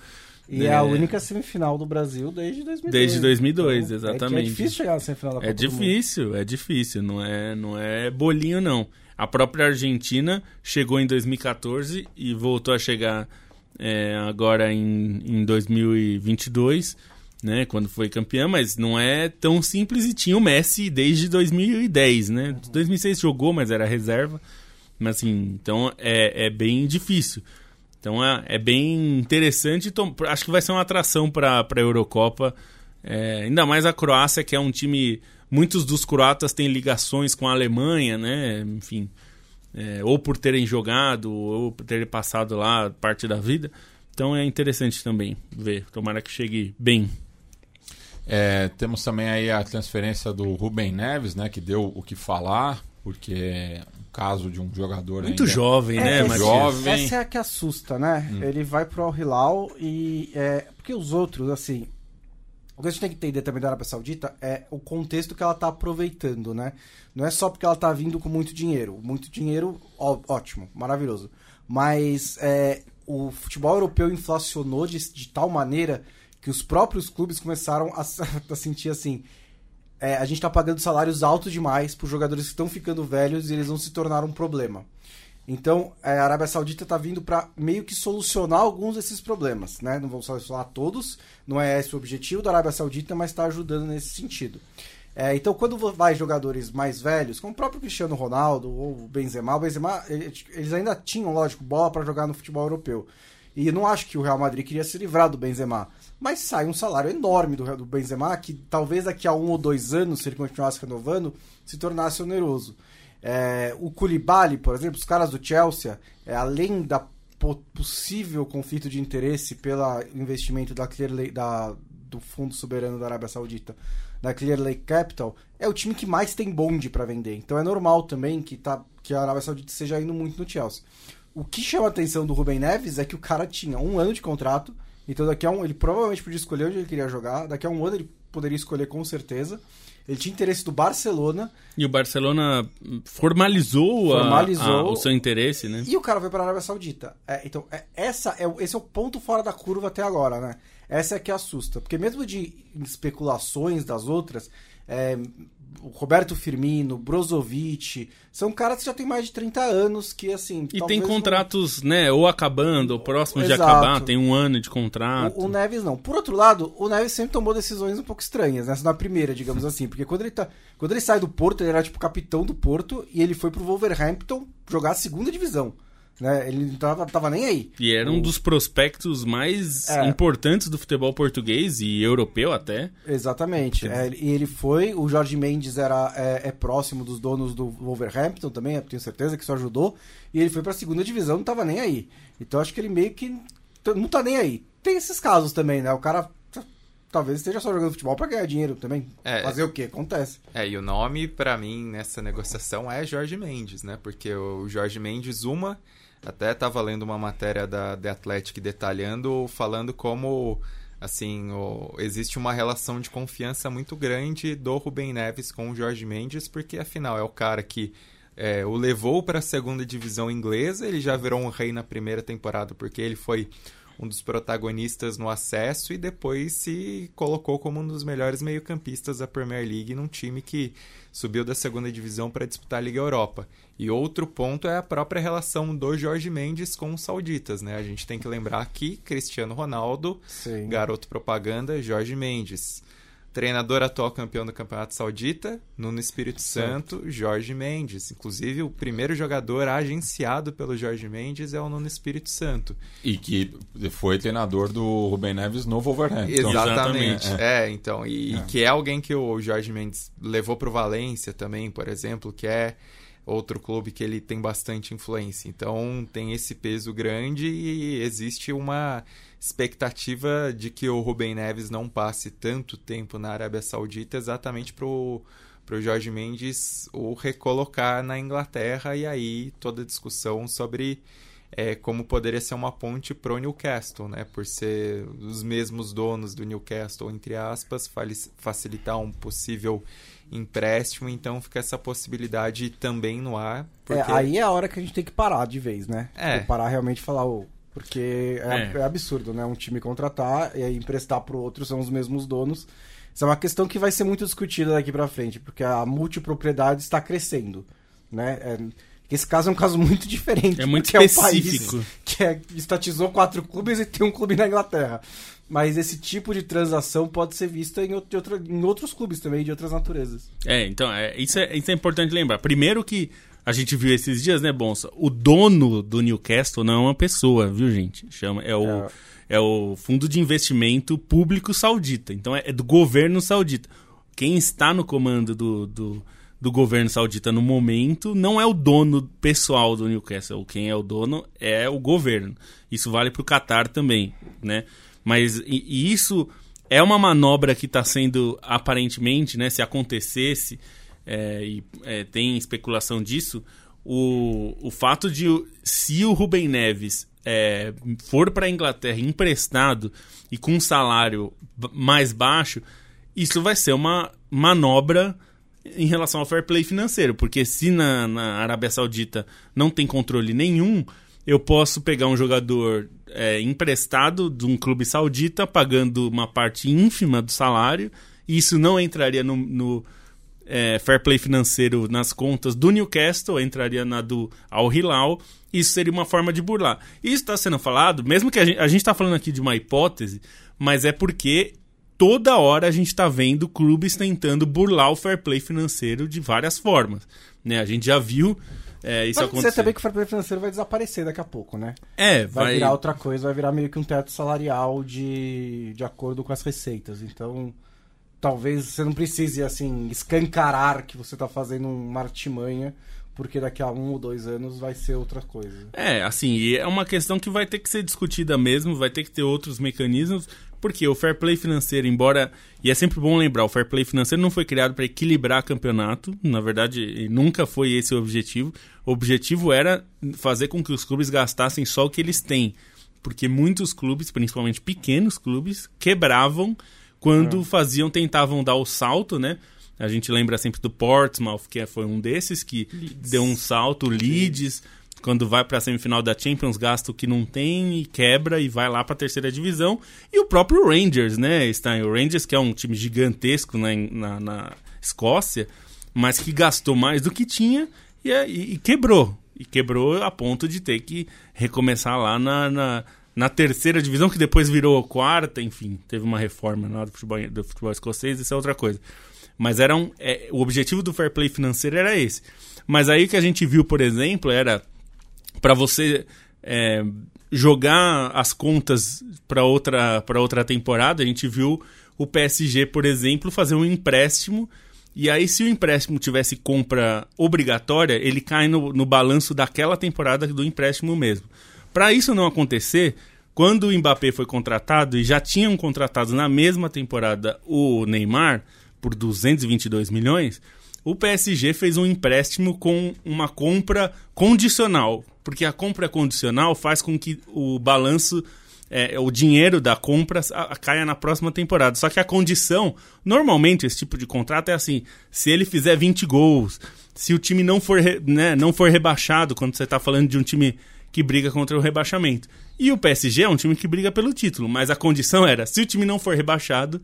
e é. é a única semifinal do Brasil desde 2002. Desde 2002, então, exatamente. É, é, difícil chegar na semifinal da Copa É difícil, é difícil, não é, não é bolinho não. A própria Argentina chegou em 2014 e voltou a chegar é, agora em, em 2022, né, quando foi campeã, mas não é tão simples e tinha o Messi desde 2010, né? 2006 jogou, mas era reserva, mas assim, então é, é bem difícil. Então é, é bem interessante, acho que vai ser uma atração para a Eurocopa, é, ainda mais a Croácia, que é um time. Muitos dos croatas têm ligações com a Alemanha, né? Enfim, é, ou por terem jogado, ou por terem passado lá parte da vida. Então é interessante também ver. Tomara que chegue bem. É, temos também aí a transferência do Rubem Neves, né? Que deu o que falar, porque é um caso de um jogador muito ainda... jovem, né? É, jovem. Essa é a que assusta, né? Hum. Ele vai pro Al Hilal e é, porque os outros, assim, o que a gente tem que entender também da Arábia Saudita é o contexto que ela está aproveitando, né? Não é só porque ela está vindo com muito dinheiro. Muito dinheiro, ó, ótimo, maravilhoso. Mas é, o futebol europeu inflacionou de, de, tal maneira que os próprios clubes começaram a, a sentir assim: é, a gente está pagando salários altos demais para jogadores que estão ficando velhos e eles vão se tornar um problema. Então, é, a Arábia Saudita está vindo para meio que solucionar alguns desses problemas, né? Não vou solucionar todos, não é esse o objetivo da Arábia Saudita, mas está ajudando nesse sentido. É, então, quando vai jogadores mais velhos, como o próprio Cristiano Ronaldo ou o Benzema, o Benzema eles ainda tinham, lógico, bola para jogar no futebol europeu. E não acho que o Real Madrid queria se livrar do Benzema. Mas sai um salário enorme do, do Benzema, que talvez daqui a um ou dois anos, se ele continuasse renovando, se tornasse oneroso. É, o Koulibaly, por exemplo, os caras do Chelsea, é, além da possível conflito de interesse pelo investimento da Clear da, do Fundo Soberano da Arábia Saudita, da Clear Lake Capital, é o time que mais tem bonde para vender. Então é normal também que, tá, que a Arábia Saudita esteja indo muito no Chelsea. O que chama a atenção do Rubem Neves é que o cara tinha um ano de contrato, então daqui a um ele provavelmente podia escolher onde ele queria jogar, daqui a um ano ele poderia escolher com certeza. Ele tinha interesse do Barcelona. E o Barcelona formalizou, formalizou a, a, o seu interesse, né? E o cara foi para a Arábia Saudita. É, então, é, essa é, esse é o ponto fora da curva até agora, né? Essa é que assusta. Porque mesmo de especulações das outras, é, Roberto Firmino, Brozovic, são caras que já têm mais de 30 anos que assim. E tem contratos, não... né, ou acabando, ou próximos de acabar, tem um ano de contrato. O, o, Neves não. Por outro lado, o Neves sempre tomou decisões um pouco estranhas, né? na primeira, digamos assim, porque quando ele tá, quando ele sai do Porto, ele era tipo capitão do Porto e ele foi pro Wolverhampton jogar a segunda divisão. Né? Ele não tava, tava nem aí. E era um dos prospectos mais É. importantes do futebol português e europeu até. Exatamente. É, e ele foi, o Jorge Mendes era, é, é próximo dos donos do Wolverhampton também, eu tenho certeza que isso ajudou. E ele foi pra segunda divisão, não tava nem aí. Então acho que ele meio que não tá nem aí. Tem esses casos também, né? O cara talvez esteja só jogando futebol pra ganhar dinheiro também. É. Fazer o quê? Acontece. É, e o nome, pra mim, nessa negociação é Jorge Mendes, né? Porque o Jorge Mendes, uma, até tava lendo uma matéria da The Athletic detalhando, falando como, assim, o- existe uma relação de confiança muito grande do Rubem Neves com o Jorge Mendes, porque afinal é o cara que é, o levou para a segunda divisão inglesa, ele já virou um rei na primeira temporada, porque ele foi um dos protagonistas no acesso e depois se colocou como um dos melhores meio-campistas da Premier League num time que subiu da segunda divisão para disputar a Liga Europa. E outro ponto é a própria relação do Jorge Mendes com os sauditas, né? A gente tem que lembrar que Cristiano Ronaldo, Sim. garoto propaganda, Jorge Mendes. Treinador atual campeão do Campeonato Saudita, Nuno Espírito Santo, Jorge Mendes. Inclusive, o primeiro jogador agenciado pelo Jorge Mendes é o Nuno Espírito Santo. E que foi treinador do Rubem Neves no Wolverhampton. Exatamente. Exatamente. É, então, e que é alguém que o Jorge Mendes levou pro Valência também, por exemplo, que é outro clube que ele tem bastante influência. Então, tem esse peso grande e existe uma expectativa de que o Rubem Neves não passe tanto tempo na Arábia Saudita exatamente pro pro Jorge Mendes o recolocar na Inglaterra e aí toda a discussão sobre é, como poderia ser uma ponte pro Newcastle, né? Por ser os mesmos donos do Newcastle, entre aspas, facilitar um possível empréstimo, então fica essa possibilidade também no ar. Porque... É, aí é a hora que a gente tem que parar de vez, né? É. Tipo, parar realmente e falar, ô, porque é, É. é absurdo, né? Um time contratar e aí emprestar pro outro são os mesmos donos. Isso é uma questão que vai ser muito discutida daqui pra frente, porque a multipropriedade está crescendo, né? É, esse caso é um caso muito diferente. É muito um específico. país que é, estatizou quatro clubes e tem um clube na Inglaterra. Mas esse tipo de transação pode ser vista em, out- de outra- em outros clubes também, de outras naturezas. É, então, é, isso, é, isso é importante lembrar. Primeiro que a gente viu esses dias, né, Bonsa? O dono do Newcastle não é uma pessoa, viu, gente? Chama, é o, É. é o Fundo de Investimento Público Saudita. Então, é, é do governo saudita. Quem está no comando do, do, do governo saudita no momento não é o dono pessoal do Newcastle. Quem é o dono é o governo. Isso vale para o Qatar também, né? Mas e, e isso é uma manobra que está sendo aparentemente, né? Se acontecesse é, e é, tem especulação disso, o, o fato de se o Rubem Neves é, for para a Inglaterra emprestado e com um salário mais baixo, isso vai ser uma manobra em relação ao fair play financeiro, porque se na, na Arábia Saudita não tem controle nenhum, eu posso pegar um jogador é, emprestado de um clube saudita pagando uma parte ínfima do salário, e isso não entraria no, no, é, fair play financeiro nas contas do Newcastle, entraria na do Al Hilal. Isso seria uma forma de burlar. Isso está sendo falado, mesmo que a gente, está falando aqui de uma hipótese, mas é porque toda hora a gente está vendo clubes tentando burlar o fair play financeiro de várias formas. Né? A gente já viu é, isso acontecer. também que o fair play financeiro vai desaparecer daqui a pouco, né? É, vai, vai, virar outra coisa, vai virar meio que um teto salarial de, de acordo com as receitas. Então, talvez você não precise, assim, escancarar que você tá fazendo uma artimanha, porque daqui a um ou dois anos vai ser outra coisa. É, assim, e é uma questão que vai ter que ser discutida mesmo, vai ter que ter outros mecanismos, porque o fair play financeiro, embora. E é sempre bom lembrar, o fair play financeiro não foi criado para equilibrar campeonato, na verdade, nunca foi esse o objetivo. O objetivo era fazer com que os clubes gastassem só o que eles têm. Porque muitos clubes, principalmente pequenos clubes, quebravam quando faziam, tentavam dar o salto, né? A gente lembra sempre do Portsmouth, que foi um desses que deu um salto, o Leeds, quando vai para a semifinal da Champions, gasta o que não tem e quebra e vai lá para a terceira divisão. E o próprio Rangers, né, Stein? O Rangers, que é um time gigantesco na, na, na Escócia, mas que gastou mais do que tinha e, e- e quebrou. E quebrou a ponto de ter que recomeçar lá na, na, na terceira divisão, que depois virou quarta, enfim, teve uma reforma lá do futebol, do futebol escocês, isso é outra coisa. Mas era um, é, o objetivo do fair play financeiro era esse. Mas aí o que a gente viu, por exemplo, era para você é, jogar as contas para outra, outra temporada, a gente viu o PSG, por exemplo, fazer um empréstimo. E aí, se o empréstimo tivesse compra obrigatória, ele cai no, no balanço daquela temporada do empréstimo mesmo. Para isso não acontecer, quando o Mbappé foi contratado e já tinham contratado na mesma temporada o Neymar por 222 milhões, o PSG fez um empréstimo com uma compra condicional, porque a compra condicional faz com que o balanço, é, o dinheiro da compra caia na próxima temporada. Só que a condição, normalmente esse tipo de contrato é assim: se ele fizer 20 gols, se o time não for, né, não for rebaixado, quando você está falando de um time que briga contra o rebaixamento. E o PSG é um time que briga pelo título, mas a condição era: se o time não for rebaixado,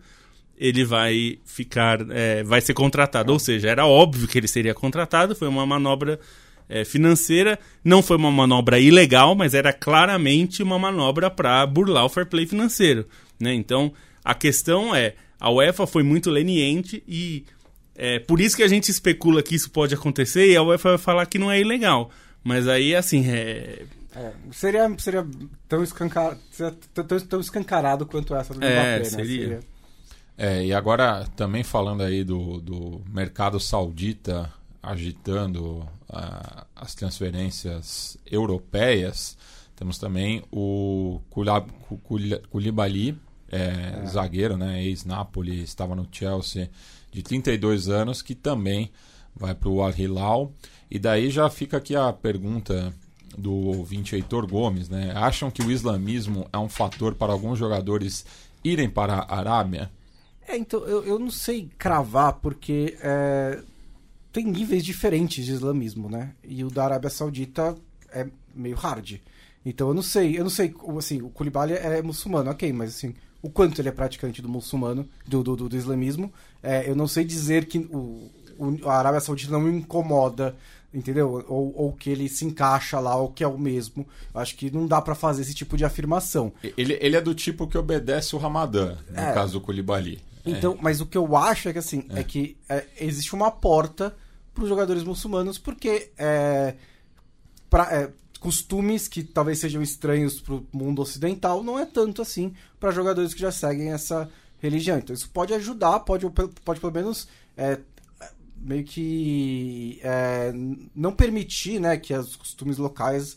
ele vai ficar, é, vai ser contratado. Ou seja, era óbvio que ele seria contratado, foi uma manobra é, financeira, não foi uma manobra ilegal, mas era claramente uma manobra para burlar o fair play financeiro. Né? Então, a questão é, a UEFA foi muito leniente e é por isso que a gente especula que isso pode acontecer e a UEFA vai falar que não é ilegal. Mas aí, assim, é... É, seria, seria tão, escancar, tão, tão escancarado quanto essa do é, Mbappé, né? seria. seria é, e agora também falando aí do, do mercado saudita agitando uh, as transferências europeias, temos também o Koulibaly, é, é. zagueiro, né, ex-Napoli, estava no Chelsea, de 32 anos, que também vai para o Al Hilal. E daí já fica aqui a pergunta do ouvinte Heitor Gomes, né? Acham que o islamismo é um fator para alguns jogadores irem para a Arábia? É, então, eu, eu não sei cravar, porque é, tem níveis diferentes de islamismo, né? E o da Arábia Saudita é meio hard. Então eu não sei, eu não sei, assim, o Koulibaly é muçulmano, ok, mas assim, o quanto ele é praticante do muçulmano, do, do, do, islamismo, é, eu não sei dizer que o, o, a Arábia Saudita não me incomoda entendeu? Ou, ou que ele se encaixa lá, ou que é o mesmo. Acho que não dá para fazer esse tipo de afirmação. Ele, ele é do tipo que obedece o Ramadã, no é. caso do Koulibaly. Então, mas o que eu acho é que assim, é que é, existe uma porta para os jogadores muçulmanos, porque é, pra, é, costumes que talvez sejam estranhos para o mundo ocidental não é tanto assim para jogadores que já seguem essa religião. Então isso pode ajudar, pode, pode pelo menos é, meio que é, não permitir né, que os costumes locais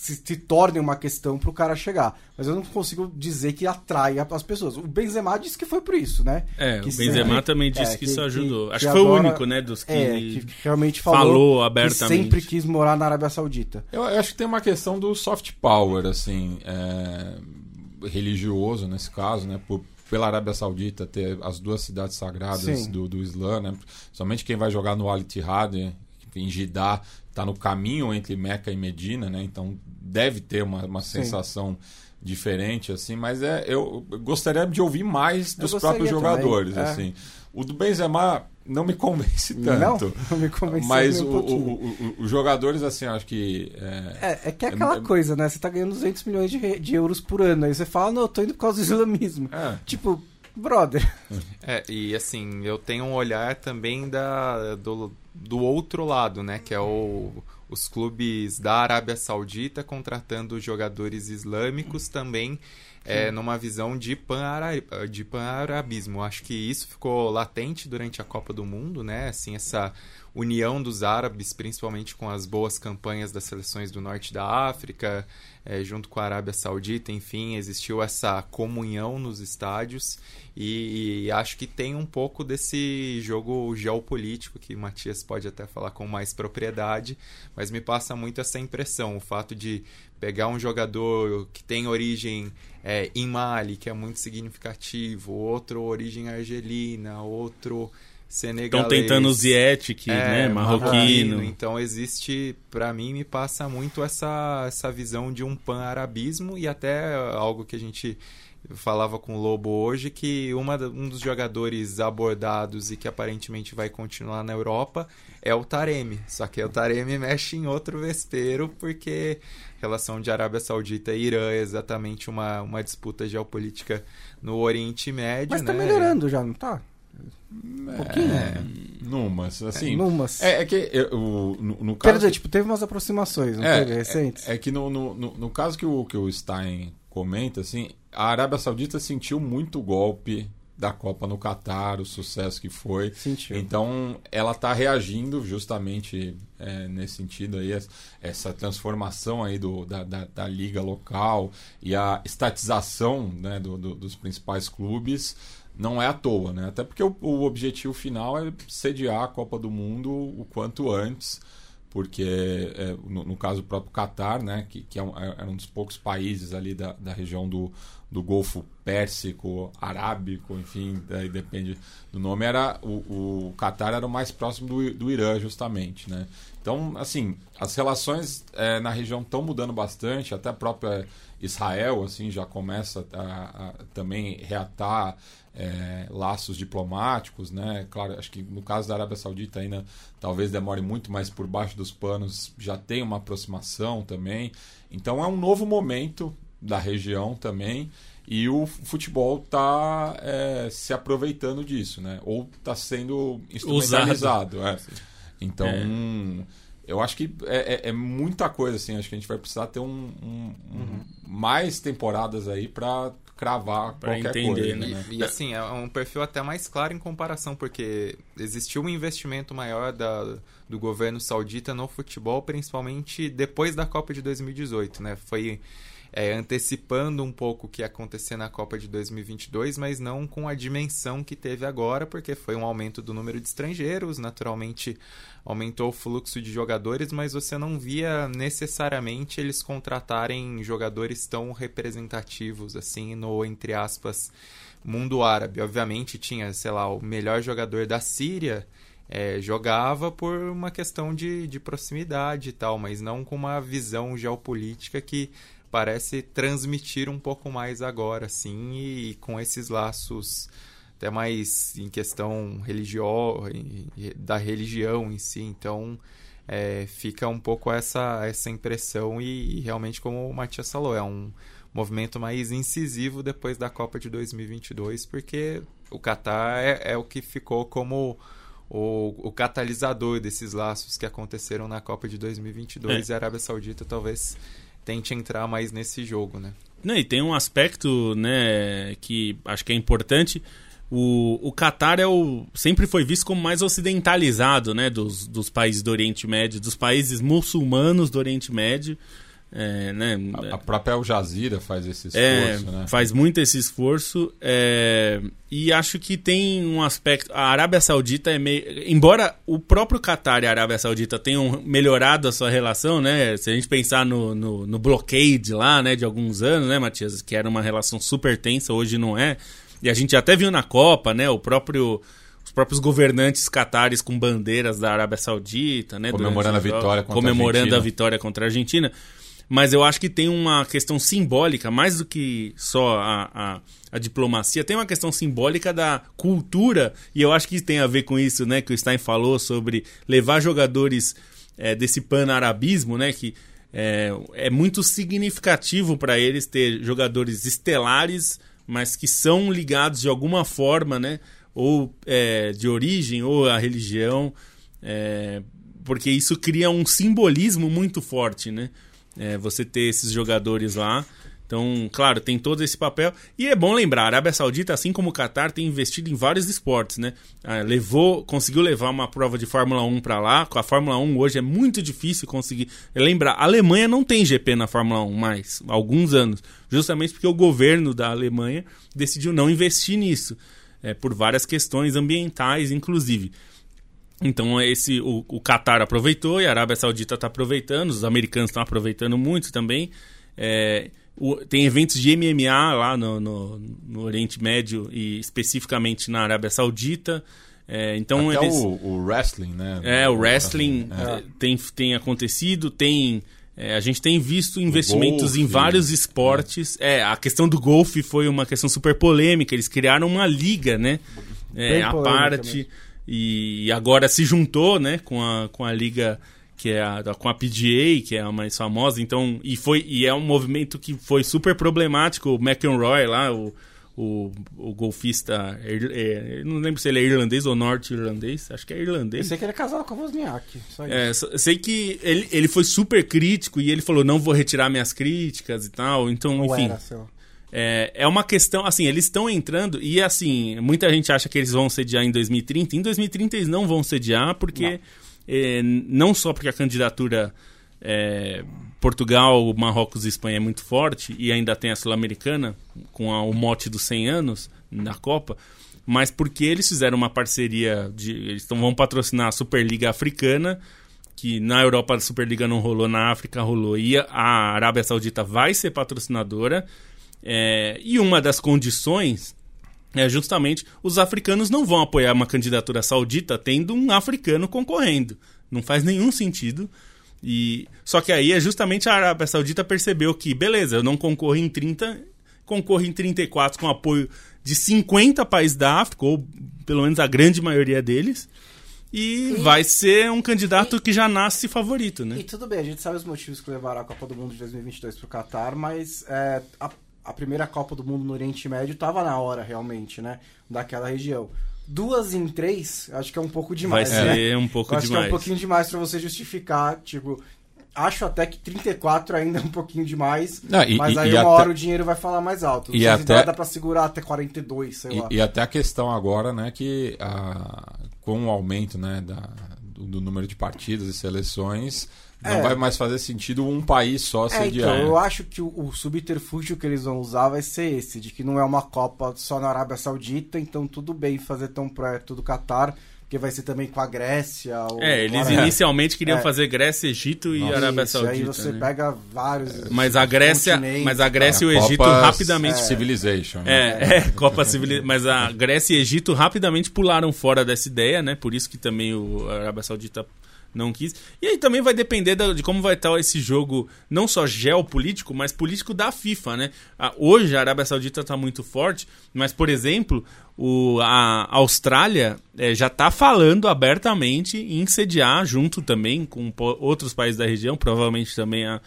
se, se tornem uma questão para o cara chegar. Mas eu não consigo dizer que atrai as pessoas. O Benzema disse que foi por isso, né? É, que o Benzema sempre, também disse é, que, que, isso ajudou. Que, Acho que, foi agora, o único, né, dos que, é, que realmente falou, falou abertamente. sempre quis morar na Arábia Saudita. Eu, eu acho que tem uma questão do soft power, assim, é, religioso nesse caso, né? Por, pela Arábia Saudita ter as duas cidades sagradas do, do Islã, né? Somente quem vai jogar no Al Ittihad, em Jeddah, está no caminho entre Meca e Medina, né? Então deve ter uma, uma sensação diferente, assim, mas é, eu gostaria de ouvir mais dos próprios jogadores, também, é. assim. O do Benzema não me convence tanto. Não, não me convence Mas o, o, o, os jogadores, assim, acho que. É, é, é que é aquela é, coisa, né? Você tá ganhando 200 milhões de, de euros por ano. Aí você fala, não, eu tô indo por causa do islamismo. É. Tipo, brother. É, e assim, eu tenho um olhar também da, do, do outro lado, né? Que é o os clubes da Arábia Saudita contratando jogadores islâmicos também é, numa visão de pan-arabismo. Pan Acho que isso ficou latente durante a Copa do Mundo, né? Assim, essa união dos árabes, principalmente com as boas campanhas das seleções do norte da África, é, junto com a Arábia Saudita, enfim, existiu essa comunhão nos estádios. E, e, acho que tem um pouco desse jogo geopolítico que Matias pode até falar com mais propriedade, mas me passa muito essa impressão, o fato de pegar um jogador que tem origem é, em Mali, que é muito significativo, outro origem argelina, outro senegalês. Estão tentando o Zietic, é, né? Marroquino. Então existe, para mim, me passa muito essa, essa visão de um pan-arabismo e até algo que a gente falava com o Lobo hoje, que uma, um dos jogadores abordados e que aparentemente vai continuar na Europa é o Taremi. Só que o Taremi mexe em outro vespeiro, porque relação de Arábia Saudita e Irã é exatamente uma, uma disputa geopolítica no Oriente Médio. Mas tá né? melhorando já, não tá? Um pouquinho, É, numas, assim. É, numas. É, é que eu, no, no Quer caso. dizer, tipo, teve umas aproximações, não teve? Recentes? É, é que no, no, no, caso que o, que o Stein comenta, assim, a Arábia Saudita sentiu muito golpe da Copa no Catar, o sucesso que foi. Sentiu. Então, ela está reagindo justamente é, nesse sentido aí, es- essa transformação aí do, da, da, da liga local e a estatização né, do- do- dos principais clubes não é à toa, né? Até porque o, o objetivo final é sediar a Copa do Mundo o quanto antes, porque é, no, no caso do próprio Catar, né, que, que é um, é- era um dos poucos países ali da, da região do, do Golfo Pérsico, Arábico, enfim, daí depende do nome, era o, o Catar era o mais próximo do, do Irã, justamente, né? Então, assim, as relações é, na região estão mudando bastante, até a própria Israel, assim, já começa a, a também reatar é, laços diplomáticos, né? Claro, acho que no caso da Arábia Saudita ainda talvez demore muito, mas por baixo dos panos já tem uma aproximação também. Então é um novo momento da região também e o futebol está se aproveitando disso, né? Ou está sendo instrumentalizado. é. Então eu acho que é, é- é muita coisa assim. Acho que a gente vai precisar ter um, um- um- mais temporadas aí para cravar Pra qualquer entender, coisa, né? né? E assim, é um perfil até mais claro em comparação, porque existiu um investimento maior da, do governo saudita no futebol, principalmente depois da Copa de 2018, né? Foi é, antecipando um pouco o que ia acontecer na Copa de 2022, mas não com a dimensão que teve agora, porque foi um aumento do número de estrangeiros, naturalmente aumentou o fluxo de jogadores, mas você não via necessariamente eles contratarem jogadores tão representativos assim no entre aspas mundo árabe. Obviamente tinha, sei lá, o melhor jogador da Síria é, jogava por uma questão de, de proximidade e tal, mas não com uma visão geopolítica que parece transmitir um pouco mais agora, assim, e, com esses laços até mais em questão religio... da religião em si. Então, é, fica um pouco essa, essa impressão e, e realmente, como o Matias falou, é um movimento mais incisivo depois da Copa de 2022, porque o Catar é, é o que ficou como o, o catalisador desses laços que aconteceram na Copa de 2022 É. e a Arábia Saudita talvez tente entrar mais nesse jogo, né? Não, e tem um aspecto, né, que acho que é importante. O, o Catar é o, sempre foi visto como mais ocidentalizado, né, dos, dos países do Oriente Médio, dos países muçulmanos do Oriente Médio. É, né, A, a própria Al Jazeera faz esse é, esforço, né? faz muito esse esforço é, e acho que tem um aspecto a Arábia Saudita é meio embora o próprio Catar e a Arábia Saudita tenham melhorado a sua relação né se a gente pensar no, no, no blockade lá né de alguns anos né Matias que era uma relação super tensa hoje não é e a gente até viu na Copa né o próprio os próprios governantes catares com bandeiras da Arábia Saudita, né? Comemorando a vitória contra a comemorando Argentina. a vitória contra a Argentina. Mas eu acho que tem uma questão simbólica, mais do que só a, a, a diplomacia, tem uma questão simbólica da cultura, e eu acho que tem a ver com isso, né, que o Stein falou sobre levar jogadores é, desse pan-arabismo, né, que é, é muito significativo para eles ter jogadores estelares, mas que são ligados de alguma forma, né, ou é, de origem, ou a religião, porque isso cria um simbolismo muito forte, né? É, você ter esses jogadores lá. Então, claro, tem todo esse papel. E é bom lembrar, a Arábia Saudita, assim como o Qatar, tem investido em vários esportes, né? Ah, levou, conseguiu levar uma prova de Fórmula 1 para lá. Com a Fórmula 1 hoje é muito difícil conseguir. Lembrar, a Alemanha não tem GP na Fórmula 1 mais, há alguns anos. Justamente porque o governo da Alemanha decidiu não investir nisso. É, por várias questões ambientais, inclusive. Então esse o, o Qatar aproveitou e a Arábia Saudita está aproveitando, os americanos estão aproveitando muito também. É, o- tem eventos de MMA lá no, no, no Oriente Médio e especificamente na Arábia Saudita. É, então Até eles, o, o wrestling, né? é, o wrestling É. eh, tem, tem acontecido, tem. eh, a gente tem visto investimentos golfe, em vários esportes. É, a questão do golfe foi uma questão super polêmica. Eles criaram uma liga, né? É, a parte. mesmo. E agora se juntou, né, com a, com a liga que é a, com a PGA, que é a mais famosa. Então, e foi e é um movimento que foi super problemático. O McEnroy lá, o, o, o golfista, é, não lembro se ele é irlandês ou norte-irlandês, acho que é irlandês. Eu sei que ele é casado com a Wozniak, só isso. É, sei que ele, ele foi super crítico e ele falou, não vou retirar minhas críticas e tal, então, Ou enfim... era. É, é uma questão, assim, eles estão entrando e, assim, muita gente acha que eles vão sediar em 2030. Em 2030 eles não vão sediar porque, é, não só porque a candidatura é, Portugal, Marrocos e Espanha é muito forte e ainda tem a Sul-Americana com a- o mote dos 100 anos na Copa, mas porque eles fizeram uma parceria, de, eles tão, vão patrocinar a Superliga Africana, que na Europa a Superliga não rolou, na África rolou, e a Arábia Saudita vai ser patrocinadora. É, e uma das condições é justamente os africanos não vão apoiar uma candidatura saudita tendo um africano concorrendo. Não faz nenhum sentido. E só que aí é justamente a Arábia Saudita percebeu que, beleza, eu não concorro em 30, concorro em 34 com apoio de 50 países da África, ou pelo menos a grande maioria deles. E, vai ser um candidato que já nasce favorito, né? E tudo bem, a gente sabe os motivos que levaram a Copa do Mundo de 2022 pro Qatar, mas é, a, a primeira Copa do Mundo no Oriente Médio tava na hora, realmente, né? Daquela região. Duas em três, acho que é um pouco Vai demais, né? ser um pouco acho demais. que é um pouquinho demais pra você justificar, tipo... Acho até que 34 ainda é um pouquinho demais, Não, e- mas aí e uma até- hora o dinheiro vai falar mais alto. Não E até- dá, pra segurar até 42, sei lá. E, e até a questão agora, né, que a- com o aumento né, da- do, do número de partidas e seleções, não É. vai mais fazer sentido um país só É, sediar. então, eu acho que o, o subterfúgio que eles vão usar vai ser esse, de que não é uma Copa só na Arábia Saudita, então tudo bem fazer tão perto do Catar, porque vai ser também com a Grécia. Ou É, eles inicialmente queriam É. fazer Grécia, Egito e Arábia Isso, Saudita. Aí você né? pega vários. Mas a Grécia, mas a e Grécia e o A Egito Copa rapidamente Civilization. né? É, é, Copa Civil, mas a Grécia e Egito rapidamente pularam fora dessa ideia, né? Por isso que também o a Arábia Saudita não quis. E aí também vai depender de como vai estar esse jogo, não só geopolítico, mas político da FIFA, né? Ah, Hoje a Arábia Saudita está muito forte, mas, por exemplo, o, a Austrália eh, já está falando abertamente em sediar, junto também com outros países da região, provavelmente também a,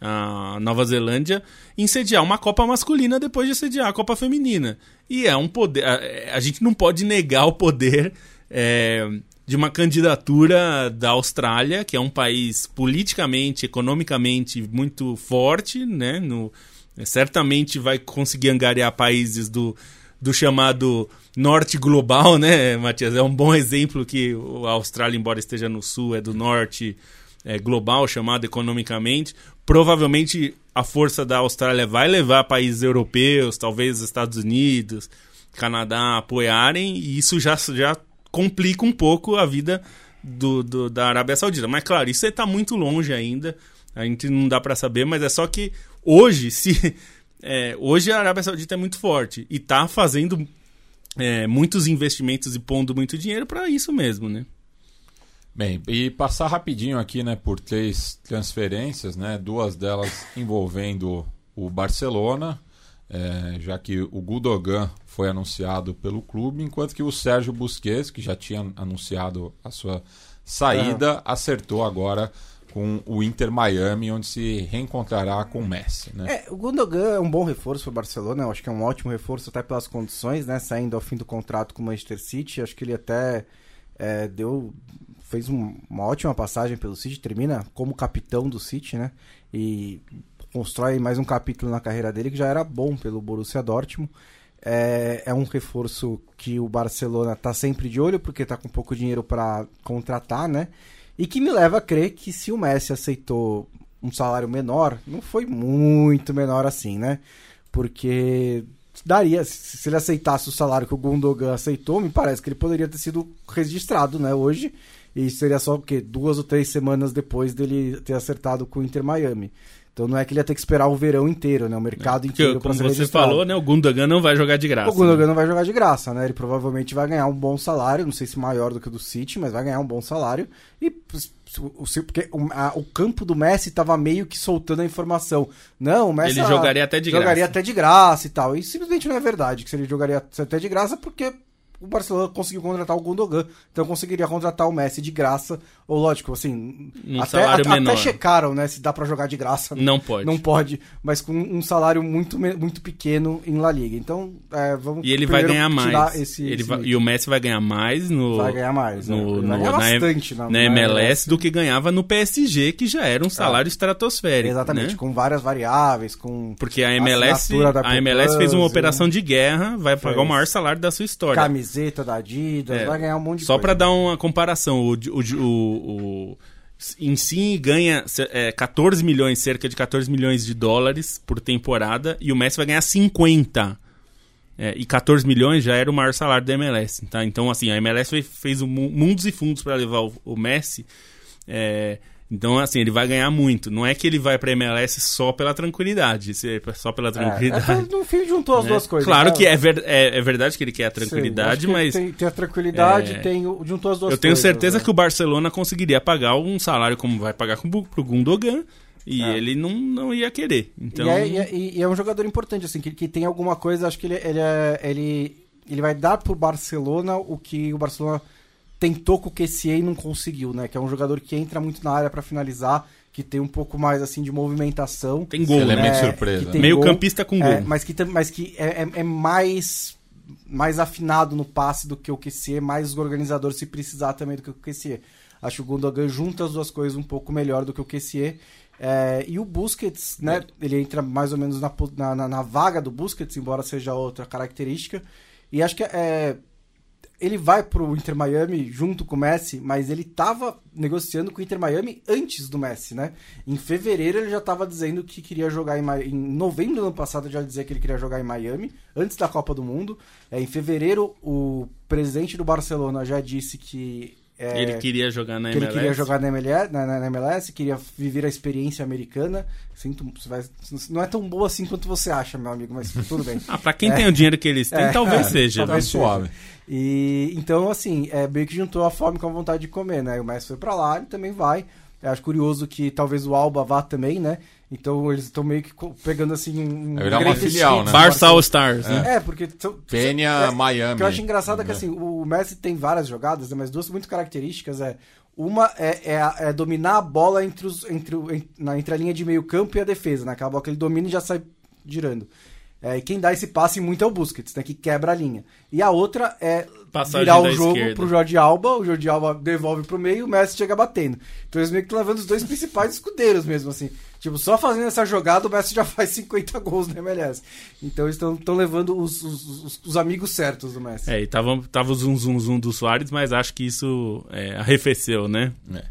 a Nova Zelândia em sediar uma Copa masculina depois de sediar a Copa feminina. E é um poder. A, a gente não pode negar o poder é, de uma candidatura da Austrália, que é um país politicamente, economicamente muito forte, né? No, certamente vai conseguir angariar países do, do chamado norte global, né, Matias? É um bom exemplo que a Austrália, embora esteja no sul, é do norte é, global, chamado economicamente. Provavelmente a força da Austrália vai levar países europeus, talvez Estados Unidos, Canadá a apoiarem, e isso já, já complica um pouco a vida do, do- da Arábia Saudita. Mas claro, isso está muito longe ainda, a gente não dá para saber, mas é só que hoje, se é, hoje a Arábia Saudita é muito forte e está fazendo é, muitos investimentos e pondo muito dinheiro para isso mesmo, né? Bem, e passar rapidinho aqui, né, por três transferências, né, duas delas envolvendo o Barcelona, é, já que o Gudogan foi anunciado pelo clube, enquanto que o Sérgio Busquets, que já tinha anunciado a sua saída, acertou agora com o Inter Miami, onde se reencontrará com o Messi, né? É, o Gundogan é um bom reforço para o Barcelona, eu acho que é um ótimo reforço até pelas condições, né? Saindo ao fim do contrato com o Manchester City, acho que ele até é, deu fez um- uma ótima passagem pelo City, termina como capitão do City, né? E constrói mais um capítulo na carreira dele que já era bom pelo Borussia Dortmund. É, é um reforço que o Barcelona tá sempre de olho porque tá com pouco dinheiro para contratar, né? E que me leva a crer que se o Messi aceitou um salário menor, não foi muito menor assim, né? Porque daria, se se ele aceitasse o salário que o Gundogan aceitou, me parece que ele poderia ter sido registrado, né, hoje. E seria só o quê? Duas ou três semanas depois dele ter acertado com o Inter Miami. Então não é que ele ia ter que esperar o verão inteiro, né? O mercado Porque, inteiro como ser você registrado. falou, né, o Gundogan não vai jogar de graça. O Gundogan né? não vai jogar de graça, né? Ele provavelmente vai ganhar um bom salário, não sei se maior do que o do City, mas vai ganhar um bom salário. E porque o, a- o campo do Messi tava meio que soltando a informação. Não, o Messi Ele jogaria até de jogaria graça. até de graça e tal. E simplesmente não é verdade que se ele jogaria até de graça porque o Barcelona conseguiu contratar o Gundogan, então conseguiria contratar o Messi de graça, ou lógico, assim, Um até, salário até, checaram, né, se dá pra jogar de graça. Não pode. Não pode, mas com um salário muito, muito pequeno em La Liga. Então, é, vamos E ele vai ganhar mais. Esse, Ele esse vai- e o Messi vai ganhar mais no, Vai ganhar mais, né? no, vai no- bastante na- na na MLS MLS. do que ganhava no PSG, que já era um salário estratosférico. Exatamente, né? com várias variáveis, com Porque a MLS, da a MLS fez uma operação né? de guerra, vai pagar o maior salário da sua história. Camiseta da Adidas, É. vai ganhar um monte de Só pra dar uma comparação, o, o, o, o- em si ganha é, 14 milhões, cerca de 14 milhões de dólares por temporada, e o Messi vai ganhar 50. É, e 14 milhões já era o maior salário da MLS. Tá? Então, assim, a MLS fe- fez um mu- mundos e fundos para levar o, o Messi. é, então, assim, ele vai ganhar muito. Não é que ele vai pra MLS só pela tranquilidade. é só pela É, tranquilidade. é, no fim juntou as né? duas coisas. Claro né? que é, ver- é- é verdade que ele quer a Sim, tranquilidade, que mas. Tem, tem a tranquilidade, É. tem juntou as duas Eu tenho coisas, certeza né? que o Barcelona conseguiria pagar um salário como vai pagar com, pro Gundogan e É. ele não, não ia querer. Então, E, é, e é- e é um jogador importante, assim, que, que tem alguma coisa, acho que ele, ele, é- ele, ele vai dar pro Barcelona o que o Barcelona tentou com o QCA e não conseguiu, né? Que é um jogador que entra muito na área pra finalizar, que tem um pouco mais, assim, de movimentação. tem gol, Elemento né? de surpresa, que tem Meio gol, campista com é, gol. mas que, mas que é, é- é mais, mais afinado no passe do que o QC, mais organizador se precisar também do que o QC. Acho que o Gundogan junta as duas coisas um pouco melhor do que o QC. É, e o Busquets, né? Ele entra mais ou menos na, na- na vaga do Busquets, embora seja outra característica. E acho que é, ele vai pro Inter Miami junto com o Messi, mas ele tava negociando com o Inter Miami antes do Messi, né? Em fevereiro ele já tava dizendo que queria jogar em em novembro do ano passado já dizia que ele queria jogar em Miami, antes da Copa do Mundo. É, em fevereiro o presidente do Barcelona já disse que é, Ele queria jogar na que ele MLS. queria jogar na MLS, na, na- na MLS, queria viver a experiência americana. Sinto, vai- não é tão boa assim quanto você acha, meu amigo, mas tudo bem. Ah, pra quem tem o dinheiro que eles têm, É. talvez É, seja. Tá talvez suave. E então, assim, é, meio que juntou a fome com a vontade de comer, né? O Messi foi pra lá, ele também vai. Eu acho curioso que talvez o Alba vá também, né? Então eles estão meio que pegando assim um. Virar uma filial, né? Barça All. Stars, né? É, porque. são- Penha, é, Miami. O que eu acho engraçado é que É. assim, o Messi tem várias jogadas, né, mas duas muito características é. Uma é, é a- é dominar a bola entre, os, entre, entre a linha de meio campo e a defesa, né? Aquela bola que ele domina e já sai girando. É, e quem dá esse passe muito é o Busquets, né? Que quebra a linha. E a outra é Passagem virar o jogo esquerda. pro Jordi Alba, o Jordi Alba devolve pro meio e o Messi chega batendo. Então eles meio que estão levando os dois principais escudeiros mesmo, assim. Tipo, só fazendo essa jogada o Messi já faz 50 gols na MLS. Então eles estão levando os, os, os- os amigos certos do Messi. É, e tava, tava o zoom, zoom, zoom do Soares, mas acho que isso é, arrefeceu, né? É.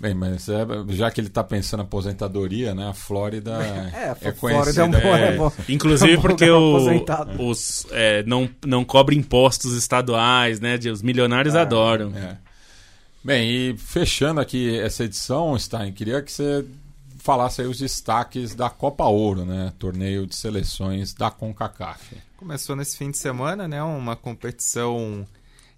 Bem, mas é, já que ele tá pensando em aposentadoria, né? A Flórida É, é, a Flórida é um bom- é, é bom. Inclusive É um porque o, os é, não, não cobre impostos estaduais, né? de- Os milionários Ah, adoram. é. Bem, e fechando aqui essa edição, Stein, queria que você falasse aí os destaques da Copa Ouro, né? Torneio de seleções da CONCACAF. Começou nesse fim de semana, né? Uma competição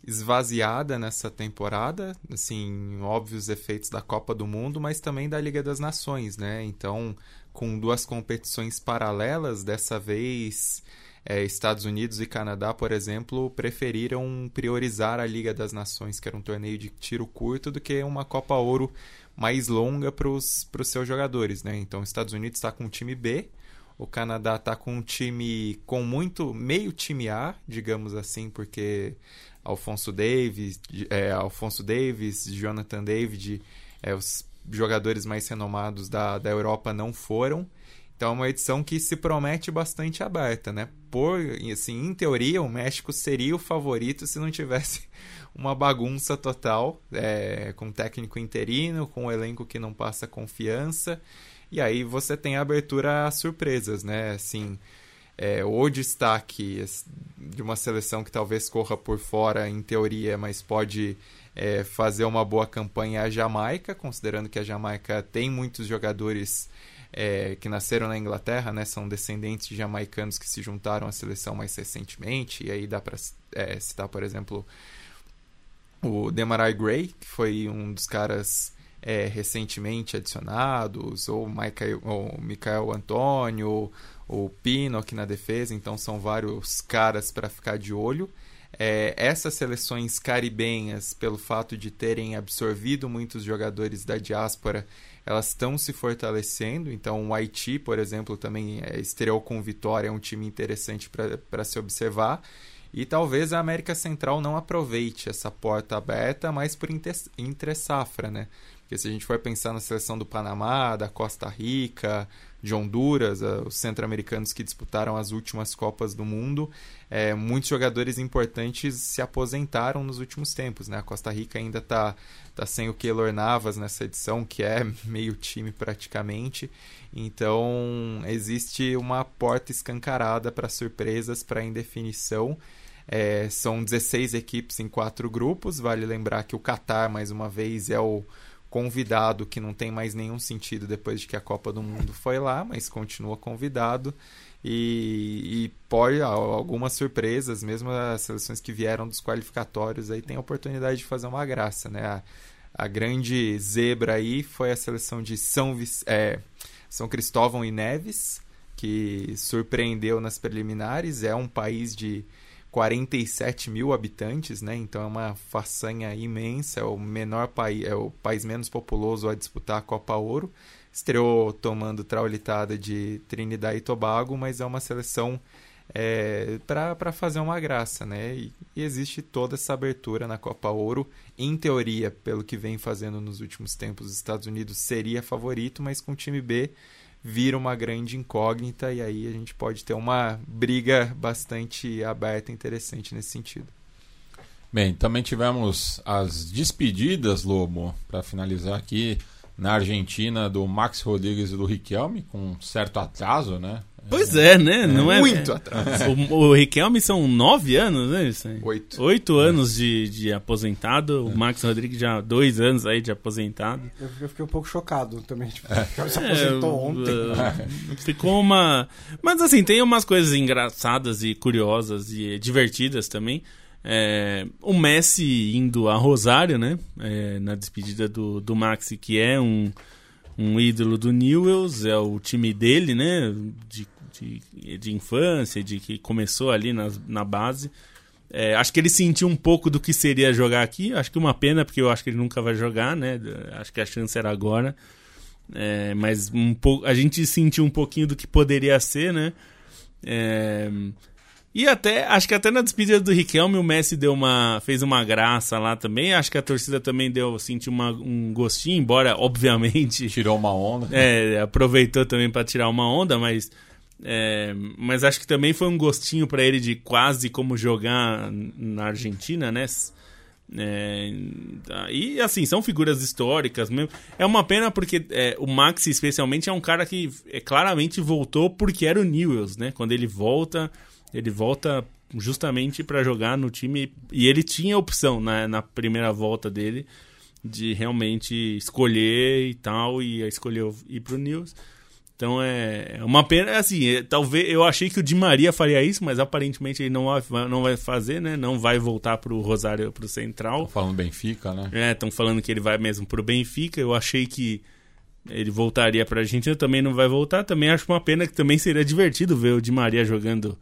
esvaziada nessa temporada, assim, óbvios efeitos da Copa do Mundo, mas também da Liga das Nações, né? Então, com duas competições paralelas, dessa vez é, Estados Unidos e Canadá, por exemplo, preferiram priorizar a Liga das Nações, que era um torneio de tiro curto, do que uma Copa Ouro mais longa para os seus jogadores, né? Então, os Estados Unidos está com o time B, o Canadá está com um time com muito meio time A, digamos assim, porque Alfonso Davis, é, Alfonso Davis, Jonathan David, é, os jogadores mais renomados da, da Europa não foram. Então é uma edição que se promete bastante aberta, né? Por, assim, em teoria, o México seria o favorito se não tivesse uma bagunça total, é, com técnico interino, com um elenco que não passa confiança. E aí você tem a abertura a surpresas, né? Assim, é, o destaque de uma seleção que talvez corra por fora em teoria, mas pode é, fazer uma boa campanha é a Jamaica, considerando que a Jamaica tem muitos jogadores é, que nasceram na Inglaterra, né? São descendentes de jamaicanos que se juntaram à seleção mais recentemente. E aí dá para é, citar, por exemplo, o Demarai Gray, que foi um dos caras é, recentemente adicionados, ou Michael, ou Michael Antônio, o Pino aqui na defesa, então são vários caras para ficar de olho. é, essas seleções caribenhas, pelo fato de terem absorvido muitos jogadores da diáspora, elas estão se fortalecendo. Então, o Haiti, por exemplo, também é, estreou com vitória, é um time interessante para se observar. E talvez a América Central não aproveite essa porta aberta, mas por entre safra, né? Porque se a gente for pensar na seleção do Panamá, da Costa Rica, de Honduras, uh, os centro-americanos que disputaram as últimas Copas do Mundo, é, muitos jogadores importantes se aposentaram nos últimos tempos. Né? A Costa Rica ainda está tá sem o Keylor Navas nessa edição, que é meio time praticamente. Então existe uma porta escancarada para surpresas, para indefinição. É, são 16 equipes em quatro grupos. Vale lembrar que o Qatar, mais uma vez, é o convidado que não tem mais nenhum sentido depois de que a Copa do Mundo foi lá, mas continua convidado. E, e pode algumas surpresas, mesmo as seleções que vieram dos qualificatórios aí tem a oportunidade de fazer uma graça, né? A, a grande zebra aí foi a seleção de São, é, São Cristóvão e Neves, que surpreendeu nas preliminares. É um país de 47 mil habitantes, né? Então é uma façanha imensa, é o menor país, é o país menos populoso a disputar a Copa Ouro. Estreou tomando traulitada de Trinidad e Tobago, mas é uma seleção é, para fazer uma graça, né? E, e, existe toda essa abertura na Copa Ouro. Em teoria, pelo que vem fazendo nos últimos tempos, os Estados Unidos seria favorito, mas com o time B vira uma grande incógnita e aí a gente pode ter uma briga bastante aberta e interessante nesse sentido. Bem, também tivemos as despedidas, Lobo, para finalizar aqui na Argentina do Max Rodrigues e do Riquelme, com certo atraso, né? Pois é, né? Não é, muito atraso. O, o Riquelme são nove anos, né? Isso aí. Oito. Oito anos de, de aposentado. O Max Rodrigues já dois anos aí de aposentado. Eu, eu fiquei um pouco chocado também. Tipo, é. se aposentou é, ontem. Uh, ficou uma... Mas assim, tem umas coisas engraçadas e curiosas e divertidas também. É, o Messi indo a Rosário, né? É, na despedida do, do Maxi, que é um, um ídolo do Newells, é o time dele, né? De, de, de infância, de que começou ali na, na base. É, acho que ele sentiu um pouco do que seria jogar aqui. Acho que uma pena, porque eu acho que ele nunca vai jogar, né? Acho que a chance era agora. É, mas um pouco, a gente sentiu um pouquinho do que poderia ser, né? É, e até, acho que até na despedida do Riquelme o Messi deu uma, fez uma graça lá também. Acho que a torcida também deu, sentiu uma, um gostinho, embora, obviamente. Tirou uma onda. É, aproveitou também para tirar uma onda, mas. É, mas acho que também foi um gostinho para ele de quase como jogar na Argentina, né? É, e assim, são figuras históricas mesmo. É uma pena porque é, o Maxi, especialmente, é um cara que é, claramente voltou porque era o Newells, né? Quando ele volta ele volta justamente para jogar no time e ele tinha a opção na, na primeira volta dele de realmente escolher e tal e escolheu ir pro News. Então é, é uma pena, assim, é, talvez eu achei que o Di Maria faria isso, mas aparentemente ele não vai, não vai fazer, né? Não vai voltar pro Rosário, pro Central. Estão falando Benfica, né? É, estão falando que ele vai mesmo pro Benfica. Eu achei que ele voltaria pra Argentina, também não vai voltar. Também acho uma pena que também seria divertido ver o Di Maria jogando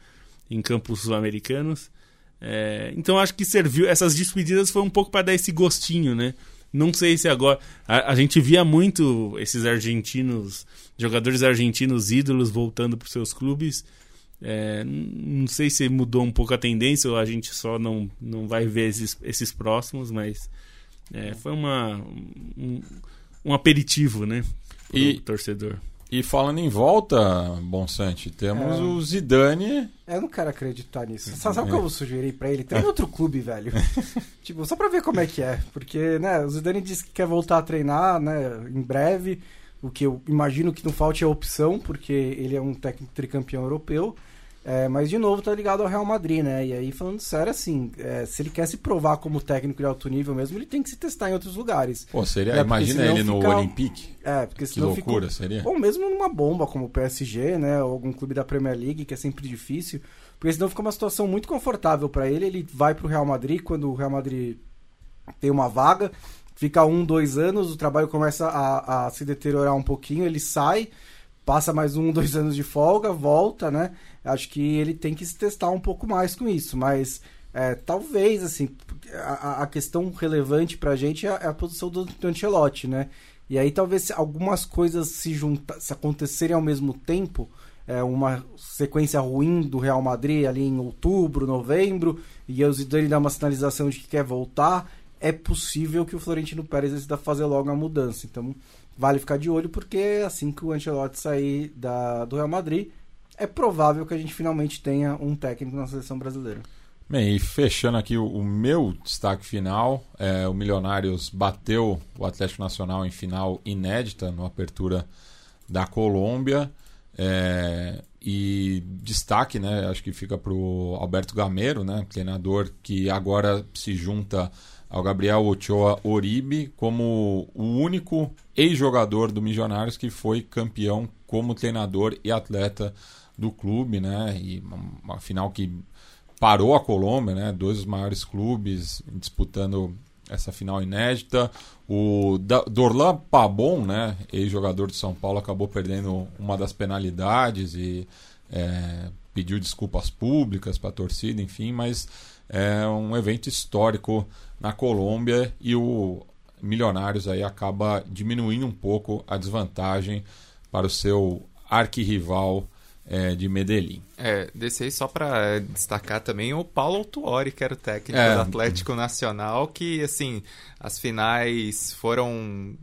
em campos sul-americanos. É, então acho que serviu, essas despedidas foi um pouco para dar esse gostinho, né? Não sei se agora. A, a, gente via muito esses argentinos, jogadores argentinos ídolos voltando para seus clubes. É, não sei se mudou um pouco a tendência ou a gente só não, não vai ver esses, esses próximos, mas é, foi uma, um, um aperitivo, né? e torcedor. E falando em volta, Bonsante, temos é... o Zidane. Eu não quero acreditar nisso. Sabe o que eu sugeri pra ele? Tem outro clube, velho. tipo, só pra ver como é que é. Porque, né, o Zidane disse que quer voltar a treinar, né, em breve. O que eu imagino que não falte é opção, porque ele é um técnico tricampeão europeu. É, mas, de novo, tá ligado ao Real Madrid, né? E aí, falando sério, assim, é, se ele quer se provar como técnico de alto nível mesmo, ele tem que se testar em outros lugares. Pô, seria, né? imagina ele no Olympique. É, porque senão que loucura fica... seria. Ou mesmo numa bomba como o PSG, né? Ou algum clube da Premier League, que é sempre difícil. Porque senão fica uma situação muito confortável para ele. Ele vai pro Real Madrid quando o Real Madrid tem uma vaga, fica um, dois anos, o trabalho começa a, a se deteriorar um pouquinho, ele sai passa mais um, dois anos de folga, volta, né? Acho que ele tem que se testar um pouco mais com isso, mas É, talvez, assim, a, a questão relevante pra gente é a, é a posição do, do Ancelotti, né? E aí talvez algumas coisas se juntar, se acontecerem ao mesmo tempo, é, uma sequência ruim do Real Madrid ali em outubro, novembro, e o Zidane dá uma sinalização de que quer voltar, é possível que o Florentino Pérez decida fazer logo a mudança. Então, vale ficar de olho, porque assim que o Ancelotti sair da, do Real Madrid, é provável que a gente finalmente tenha um técnico na seleção brasileira. Bem, e fechando aqui o, o meu destaque final, é, o Milionários bateu o Atlético Nacional em final inédita no Apertura da Colômbia. É, e destaque, né, acho que fica para o Alberto Gameiro, né, treinador que agora se junta ao Gabriel Ochoa Oribe como o único ex-jogador do Milionários que foi campeão como treinador e atleta do clube, né? E uma final que parou a Colômbia, né? Dois dos maiores clubes disputando essa final inédita. O Dorlan Pabon, né? Ex-jogador de São Paulo, acabou perdendo uma das penalidades e é, pediu desculpas públicas para a torcida, enfim, mas é um evento histórico na Colômbia e o Milionários aí acaba diminuindo um pouco a desvantagem para o seu arquirrival é, de Medellín. É, desse aí só para destacar também o Paulo Tuori, que era o técnico é. do Atlético Nacional, que assim, as finais foram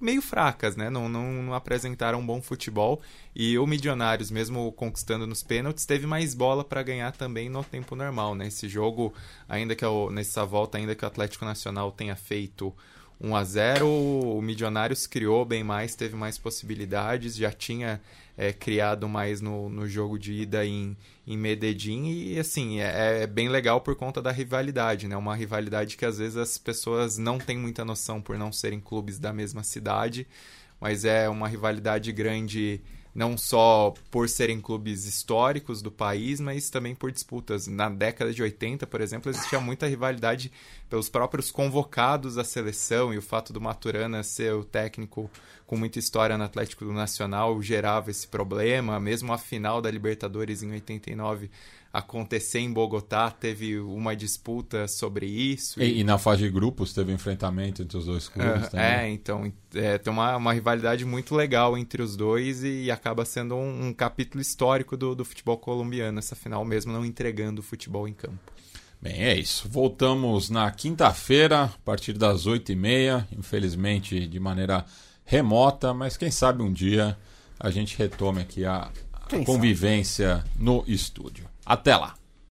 meio fracas, né? Não, não, não, apresentaram um bom futebol. E o Milionários, mesmo conquistando nos pênaltis, teve mais bola para ganhar também no tempo normal, né? Esse jogo, ainda que o, nessa volta, ainda que o Atlético Nacional tenha feito 1 a 0 o Milionários criou bem mais, teve mais possibilidades, já tinha é, criado mais no, no jogo de ida em, em Medellín e assim, é, é, bem legal por conta da rivalidade, né? Uma rivalidade que às vezes as pessoas não têm muita noção por não serem clubes da mesma cidade, mas é uma rivalidade grande não só por serem clubes históricos do país, mas também por disputas. Na década de 80, por exemplo, existia muita rivalidade pelos próprios convocados à seleção e o fato do Maturana ser o técnico com muita história no Atlético Nacional gerava esse problema. Mesmo a final da Libertadores em 89 acontecer em Bogotá, teve uma disputa sobre isso. E, e na fase de grupos teve um enfrentamento entre os dois clubes uh, também. É, então é, tem uma, uma rivalidade muito legal entre os dois e acaba sendo um, um capítulo histórico do, do futebol colombiano, essa final mesmo não entregando o futebol em campo. Bem, é isso. Voltamos na quinta-feira, a partir das oito e meia, infelizmente de maneira remota, mas quem sabe um dia a gente retome aqui a, a convivência sabe? no estúdio. Até lá!